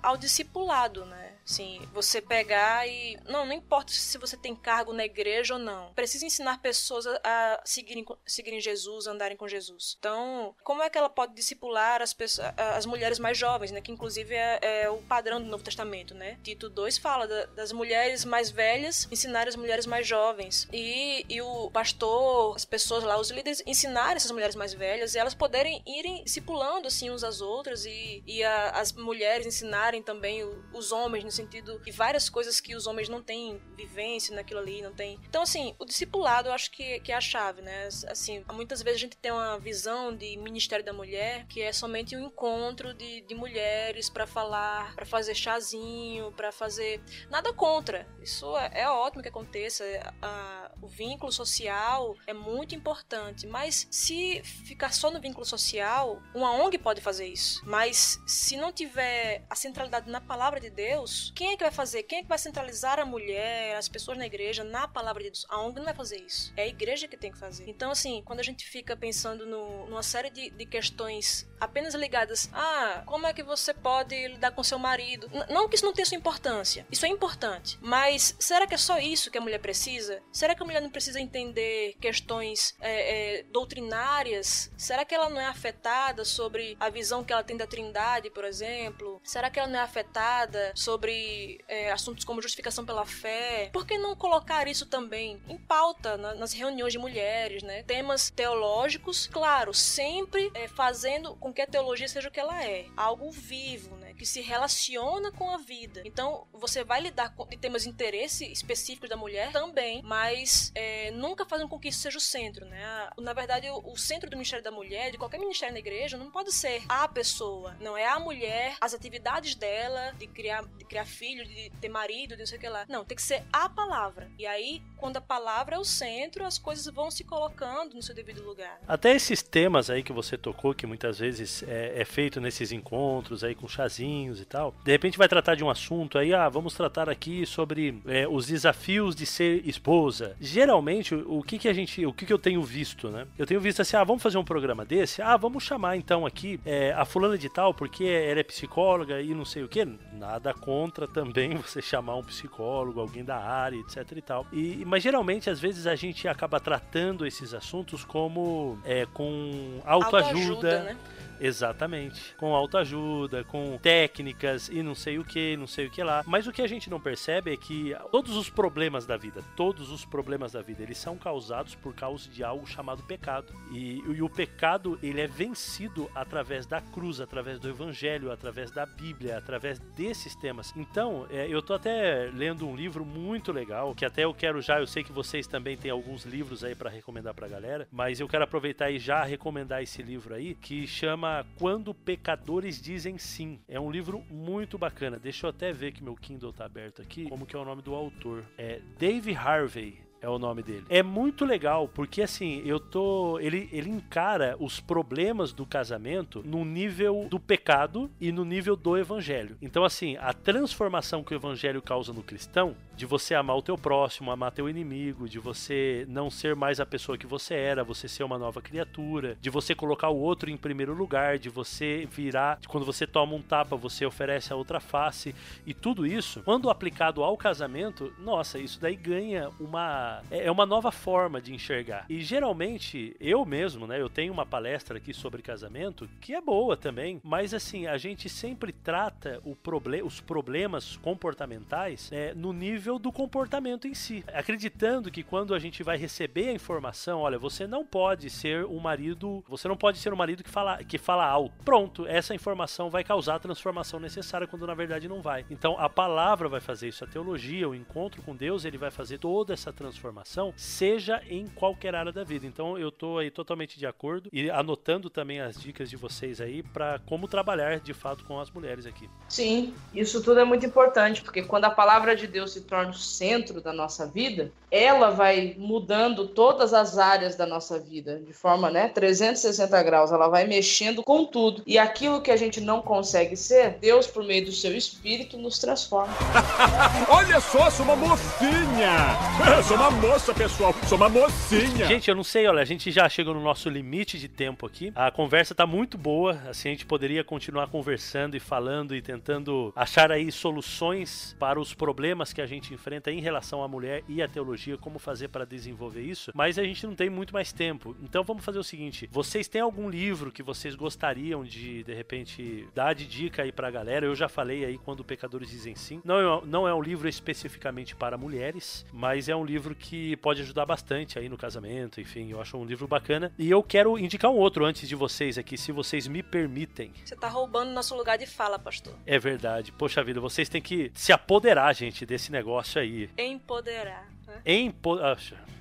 ao discipulado, né? Sim, você pegar e. Não, não importa se você tem cargo na igreja ou não. Precisa ensinar pessoas a, seguirem, seguirem Jesus, andarem com Jesus. Então, como é que ela pode discipular as, pessoas, as mulheres mais jovens, né? Que inclusive é, é o padrão do Novo Testamento, né? Tito 2 fala da, das mulheres mais velhas ensinarem as mulheres mais jovens. E, e o pastor, as pessoas lá, os líderes, ensinarem essas mulheres mais velhas e elas poderem irem discipulando assim uns às outras e, e a, as mulheres ensinarem também os homens sentido de várias coisas que os homens não têm vivência naquilo ali, não tem. Então, assim, o discipulado eu acho que, que é a chave, né? Assim, muitas vezes a gente tem uma visão de Ministério da Mulher que é somente um encontro de, de mulheres para falar, para fazer chazinho, para fazer. Nada contra. Isso é, é ótimo que aconteça. A, o vínculo social é muito importante, mas se ficar só no vínculo social, uma ONG pode fazer isso. Mas se não tiver a centralidade na palavra de Deus, quem é que vai fazer? Quem é que vai centralizar a mulher, as pessoas na igreja, na palavra de Deus? A ONG não vai fazer isso. É a igreja que tem que fazer. Então, assim, quando a gente fica pensando no, numa série de, de questões apenas ligadas a como é que você pode lidar com seu marido, N não que isso não tenha sua importância. Isso é importante. Mas será que é só isso que a mulher precisa? Será que a mulher não precisa entender questões é, é, doutrinárias? Será que ela não é afetada sobre a visão que ela tem da trindade, por exemplo? Será que ela não é afetada sobre sobre é, assuntos como justificação pela fé, por que não colocar isso também em pauta na, nas reuniões de mulheres, né? Temas teológicos, claro, sempre é, fazendo com que a teologia seja o que ela é, algo vivo, né? Que se relaciona com a vida. Então, você vai lidar com temas de interesse específicos da mulher também, mas é, nunca fazendo com que isso seja o centro, né? Na verdade, o, centro do Ministério da Mulher, de qualquer ministério na igreja, não pode ser a pessoa, não é a mulher, as atividades dela, de criar, de criar filho, de ter marido, de não sei o que lá. Não, tem que ser a palavra. E aí, quando a palavra é o centro, as coisas vão se colocando no seu devido lugar. Até esses temas aí que você tocou, que muitas vezes é, é feito nesses encontros aí com chazinhos e tal, de repente vai tratar de um assunto aí, ah, vamos tratar aqui sobre é, os desafios de ser esposa. Geralmente, o que que a gente, o que que eu tenho visto, né? Eu tenho visto assim, ah, vamos fazer um programa desse? Ah, vamos chamar então aqui é, a fulana de tal, porque ela é psicóloga e não sei o que. Nada contra também você chamar um psicólogo, alguém da área, etc e tal. E, mas geralmente, às vezes, a gente acaba tratando esses assuntos como é, com autoajuda. autoajuda né? Exatamente. Com autoajuda, com técnicas e não sei o que, não sei o que lá. Mas o que a gente não percebe é que todos os problemas da vida, todos os problemas da vida, eles são causados por causa de algo chamado pecado. E, e o pecado, ele é vencido através da cruz, através do evangelho, através da Bíblia, através desses temas. Então, é, eu tô até lendo um livro muito legal, que até eu quero já, eu sei que vocês também têm alguns livros aí para recomendar pra galera, mas eu quero aproveitar e já recomendar esse livro aí, que chama quando Pecadores Dizem Sim. É um livro muito bacana. Deixa eu até ver que meu Kindle tá aberto aqui. Como que é o nome do autor? É Dave Harvey é o nome dele. É muito legal, porque assim, eu tô. Ele, ele encara os problemas do casamento no nível do pecado e no nível do evangelho. Então, assim, a transformação que o evangelho causa no cristão, de você amar o teu próximo, amar teu inimigo, de você não ser mais a pessoa que você era, você ser uma nova criatura, de você colocar o outro em primeiro lugar, de você virar. Quando você toma um tapa, você oferece a outra face. E tudo isso, quando aplicado ao casamento, nossa, isso daí ganha uma é, é uma nova forma de enxergar. E geralmente, eu mesmo, né, eu tenho uma palestra aqui sobre casamento que é boa também, mas assim, a gente sempre trata proble os problemas comportamentais é, no nível do comportamento em si, acreditando que quando a gente vai receber a informação, olha, você não pode ser um marido, você não pode ser um marido que fala, que fala alto. Pronto, essa informação vai causar a transformação necessária quando na verdade não vai. Então a palavra vai fazer isso, a teologia, o encontro com Deus, ele vai fazer toda essa transformação transformação, seja em qualquer área da vida. Então eu tô aí totalmente de acordo e anotando também as dicas de vocês aí para como trabalhar de fato com as mulheres aqui. Sim, isso tudo é muito importante, porque quando a palavra de Deus se torna o centro da nossa vida, ela vai mudando todas as áreas da nossa vida de forma, né, 360 graus, ela vai mexendo com tudo. E aquilo que a gente não consegue ser, Deus por meio do seu espírito nos transforma. Olha só, sou uma mocinha. sou uma moça, pessoal. Sou uma mocinha. Gente, eu não sei, olha, a gente já chegou no nosso limite de tempo aqui. A conversa tá muito boa. Assim, a gente poderia continuar conversando e falando e tentando achar aí soluções para os problemas que a gente enfrenta em relação à mulher e à teologia, como fazer para desenvolver isso. Mas a gente não tem muito mais tempo. Então vamos fazer o seguinte: vocês têm algum livro que vocês gostariam de, de repente, dar de dica aí pra galera? Eu já falei aí quando pecadores dizem sim. Não é, não é um livro especificamente para mulheres, mas é um livro que pode ajudar bastante aí no casamento, enfim, eu acho um livro bacana. E eu quero indicar um outro antes de vocês aqui, se vocês me permitem. Você tá roubando nosso lugar de fala, pastor. É verdade. Poxa vida, vocês têm que se apoderar, gente, desse negócio aí. Empoderar. Né? Empoderar.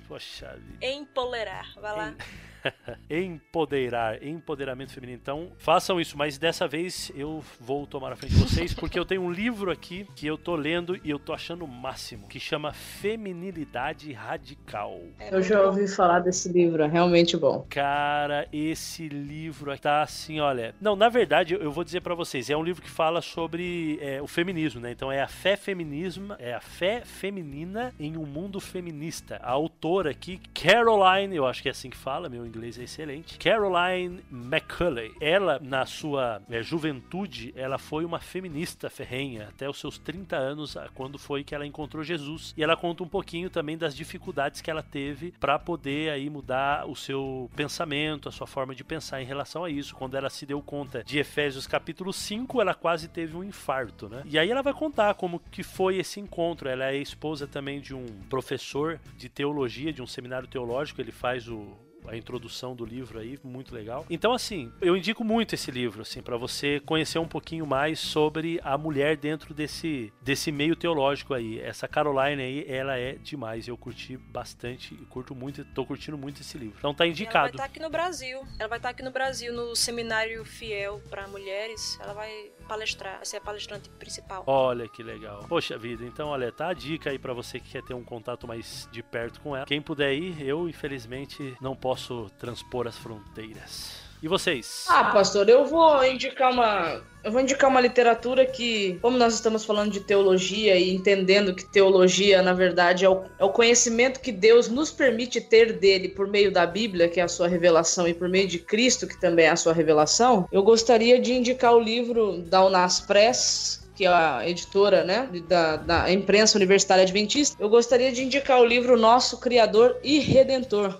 Poxa vida. Empolerar. Vai lá. Em... empoderar, empoderamento feminino. Então, façam isso, mas dessa vez eu vou tomar a frente de vocês, porque eu tenho um livro aqui que eu tô lendo e eu tô achando o máximo, que chama Feminilidade Radical. Eu já ouvi falar desse livro, é realmente bom. Cara, esse livro tá assim, olha. Não, na verdade, eu vou dizer para vocês, é um livro que fala sobre é, o feminismo, né? Então é a fé feminismo, é a fé feminina em um mundo feminista. A autora aqui, Caroline, eu acho que é assim que fala, meu inglês é excelente. Caroline McCulley. Ela, na sua é, juventude, ela foi uma feminista ferrenha até os seus 30 anos, quando foi que ela encontrou Jesus. E ela conta um pouquinho também das dificuldades que ela teve para poder aí mudar o seu pensamento, a sua forma de pensar em relação a isso. Quando ela se deu conta de Efésios capítulo 5, ela quase teve um infarto, né? E aí ela vai contar como que foi esse encontro. Ela é esposa também de um professor de teologia, de um seminário teológico, ele faz o a introdução do livro aí, muito legal. Então, assim, eu indico muito esse livro, assim, para você conhecer um pouquinho mais sobre a mulher dentro desse, desse meio teológico aí. Essa Caroline aí, ela é demais. Eu curti bastante e curto muito, tô curtindo muito esse livro. Então tá indicado. Ela vai estar tá aqui no Brasil. Ela vai estar tá aqui no Brasil no seminário fiel para mulheres. Ela vai palestrar, ser a palestrante principal. Olha que legal. Poxa vida, então olha, tá a dica aí para você que quer ter um contato mais de perto com ela. Quem puder ir, eu infelizmente não posso transpor as fronteiras. E vocês? Ah, pastor, eu vou indicar uma. Eu vou indicar uma literatura que, como nós estamos falando de teologia e entendendo que teologia, na verdade, é o, é o conhecimento que Deus nos permite ter dele por meio da Bíblia, que é a sua revelação, e por meio de Cristo, que também é a sua revelação, eu gostaria de indicar o livro da Unas Press, que é a editora né, da, da imprensa universitária adventista, eu gostaria de indicar o livro Nosso Criador e Redentor,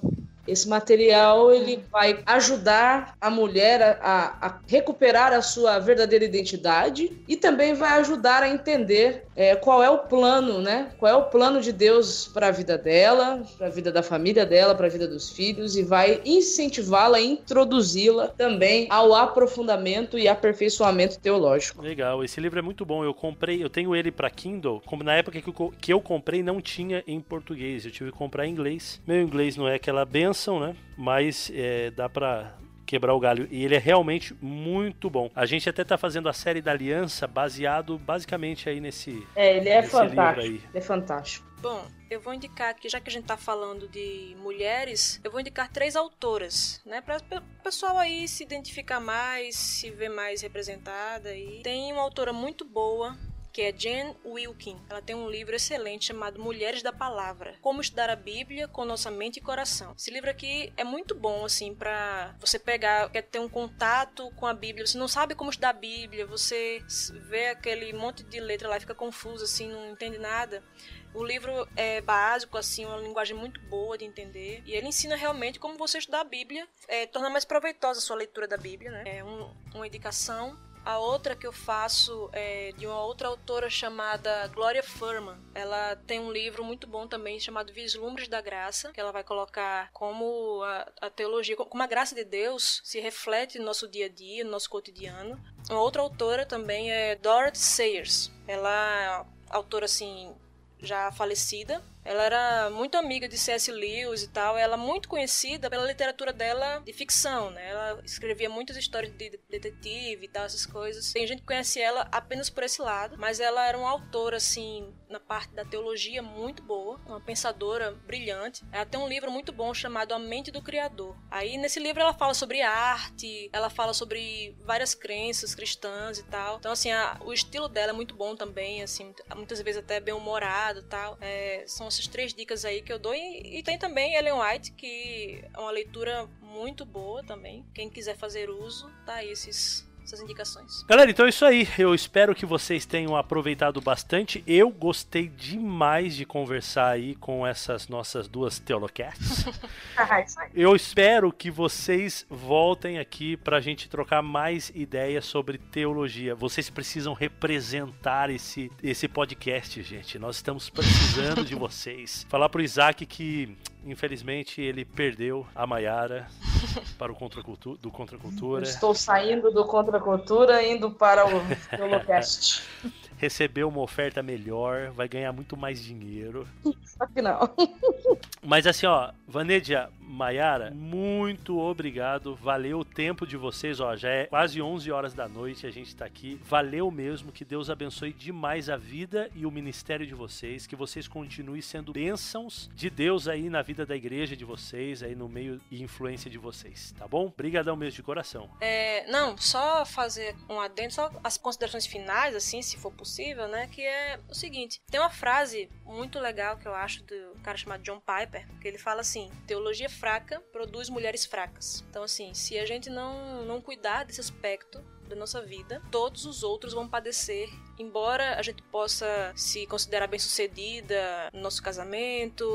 esse material ele vai ajudar a mulher a, a, recuperar a sua verdadeira identidade e também vai ajudar a entender é, qual é o plano, né? Qual é o plano de Deus para a vida dela, para a vida da família dela, para a vida dos filhos e vai incentivá-la, introduzi-la também ao aprofundamento e aperfeiçoamento teológico. Legal, esse livro é muito bom. Eu comprei, eu tenho ele para Kindle. Como na época que eu, que eu comprei não tinha em português, eu tive que comprar em inglês. Meu inglês não é aquela benção benção, né? Mas é, dá para quebrar o galho. E ele é realmente muito bom. A gente até tá fazendo a série da Aliança baseado basicamente aí nesse. É, ele é fantástico. Ele é fantástico. Bom, eu vou indicar aqui, já que a gente tá falando de mulheres, eu vou indicar três autoras, né? Para o pessoal aí se identificar mais, se ver mais representada. E tem uma autora muito boa que é Jen Wilkin. Ela tem um livro excelente chamado Mulheres da Palavra: Como estudar a Bíblia com nossa mente e coração. Esse livro aqui é muito bom assim para você pegar, quer ter um contato com a Bíblia, você não sabe como estudar a Bíblia, você vê aquele monte de letra lá fica confuso assim, não entende nada. O livro é básico, assim, uma linguagem muito boa de entender. E ele ensina realmente como você estudar a Bíblia, é, torna mais proveitosa a sua leitura da Bíblia, né? É um, uma indicação a outra que eu faço é de uma outra autora chamada Gloria Furman. Ela tem um livro muito bom também chamado Vislumbres da Graça, que ela vai colocar como a, a teologia, como a graça de Deus se reflete no nosso dia a dia, no nosso cotidiano. Uma outra autora também é Dorothy Sayers. Ela é autora assim já falecida, ela era muito amiga de C.S. Lewis e tal. Ela é muito conhecida pela literatura dela de ficção, né? Ela escrevia muitas histórias de detetive e tal, essas coisas. Tem gente que conhece ela apenas por esse lado, mas ela era uma autora, assim, na parte da teologia muito boa, uma pensadora brilhante. Ela tem um livro muito bom chamado A Mente do Criador. Aí nesse livro ela fala sobre arte, ela fala sobre várias crenças cristãs e tal. Então, assim, a, o estilo dela é muito bom também, assim, muitas vezes até bem humorado e tal. É, são essas três dicas aí que eu dou. E, e, tem também Ellen White, que é uma leitura muito boa também. Quem quiser fazer uso, tá aí esses essas indicações. Galera, então é isso aí. Eu espero que vocês tenham aproveitado bastante. Eu gostei demais de conversar aí com essas nossas duas teolocasts. Ah, Eu espero que vocês voltem aqui para a gente trocar mais ideias sobre teologia. Vocês precisam representar esse, esse podcast, gente. Nós estamos precisando de vocês. Falar pro Isaac que Infelizmente ele perdeu a Maiara para o contracultura, do Contracultura. Estou saindo do Contracultura indo para o Holocast. Recebeu uma oferta melhor, vai ganhar muito mais dinheiro. Só que não. Mas assim, ó, Vanedia, Maiara, muito obrigado. Valeu o tempo de vocês, ó. Já é quase 11 horas da noite, a gente tá aqui. Valeu mesmo. Que Deus abençoe demais a vida e o ministério de vocês. Que vocês continuem sendo bênçãos de Deus aí na vida da igreja de vocês, aí no meio e influência de vocês, tá bom? Obrigadão mesmo de coração. É, não, só fazer um adendo, só as considerações finais, assim, se for possível, né? Que é o seguinte: tem uma frase muito legal que eu acho do cara chamado John Piper, que ele fala assim: teologia fraca produz mulheres fracas. Então, assim, se a gente não, não cuidar desse aspecto da nossa vida, todos os outros vão padecer embora a gente possa se considerar bem-sucedida no nosso casamento,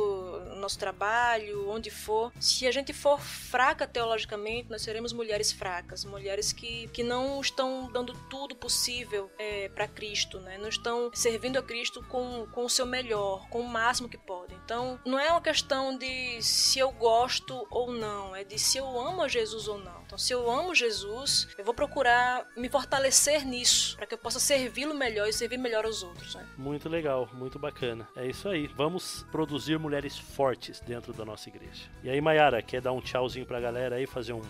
no nosso trabalho, onde for, se a gente for fraca teologicamente, nós seremos mulheres fracas, mulheres que, que não estão dando tudo possível é, para Cristo, né? não estão servindo a Cristo com, com o seu melhor, com o máximo que podem. Então, não é uma questão de se eu gosto ou não, é de se eu amo a Jesus ou não. Então, se eu amo Jesus, eu vou procurar me fortalecer nisso, para que eu possa servi-lo melhor melhor e servir melhor aos outros. Né? Muito legal, muito bacana. É isso aí. Vamos produzir mulheres fortes dentro da nossa igreja. E aí, Mayara, quer dar um tchauzinho pra galera aí, fazer um,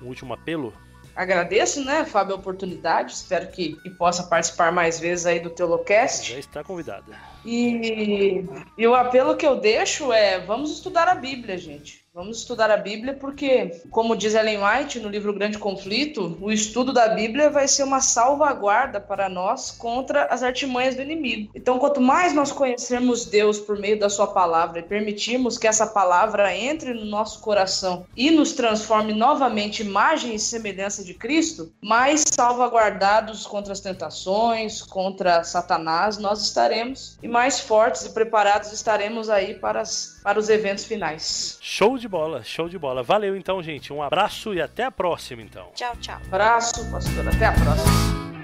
um último apelo? Agradeço, né, Fábio, a oportunidade. Espero que, que possa participar mais vezes aí do Telocast. Já está convidada. E, e o apelo que eu deixo é: vamos estudar a Bíblia, gente. Vamos estudar a Bíblia porque, como diz Ellen White no livro Grande Conflito, o estudo da Bíblia vai ser uma salvaguarda para nós contra as artimanhas do inimigo. Então, quanto mais nós conhecermos Deus por meio da sua palavra e permitirmos que essa palavra entre no nosso coração e nos transforme novamente imagem e semelhança de Cristo, mais salvaguardados contra as tentações, contra Satanás nós estaremos e mais fortes e preparados estaremos aí para, as, para os eventos finais. Show de bola, show de bola. Valeu então, gente. Um abraço e até a próxima, então. Tchau, tchau. Abraço, pastor. Até a próxima.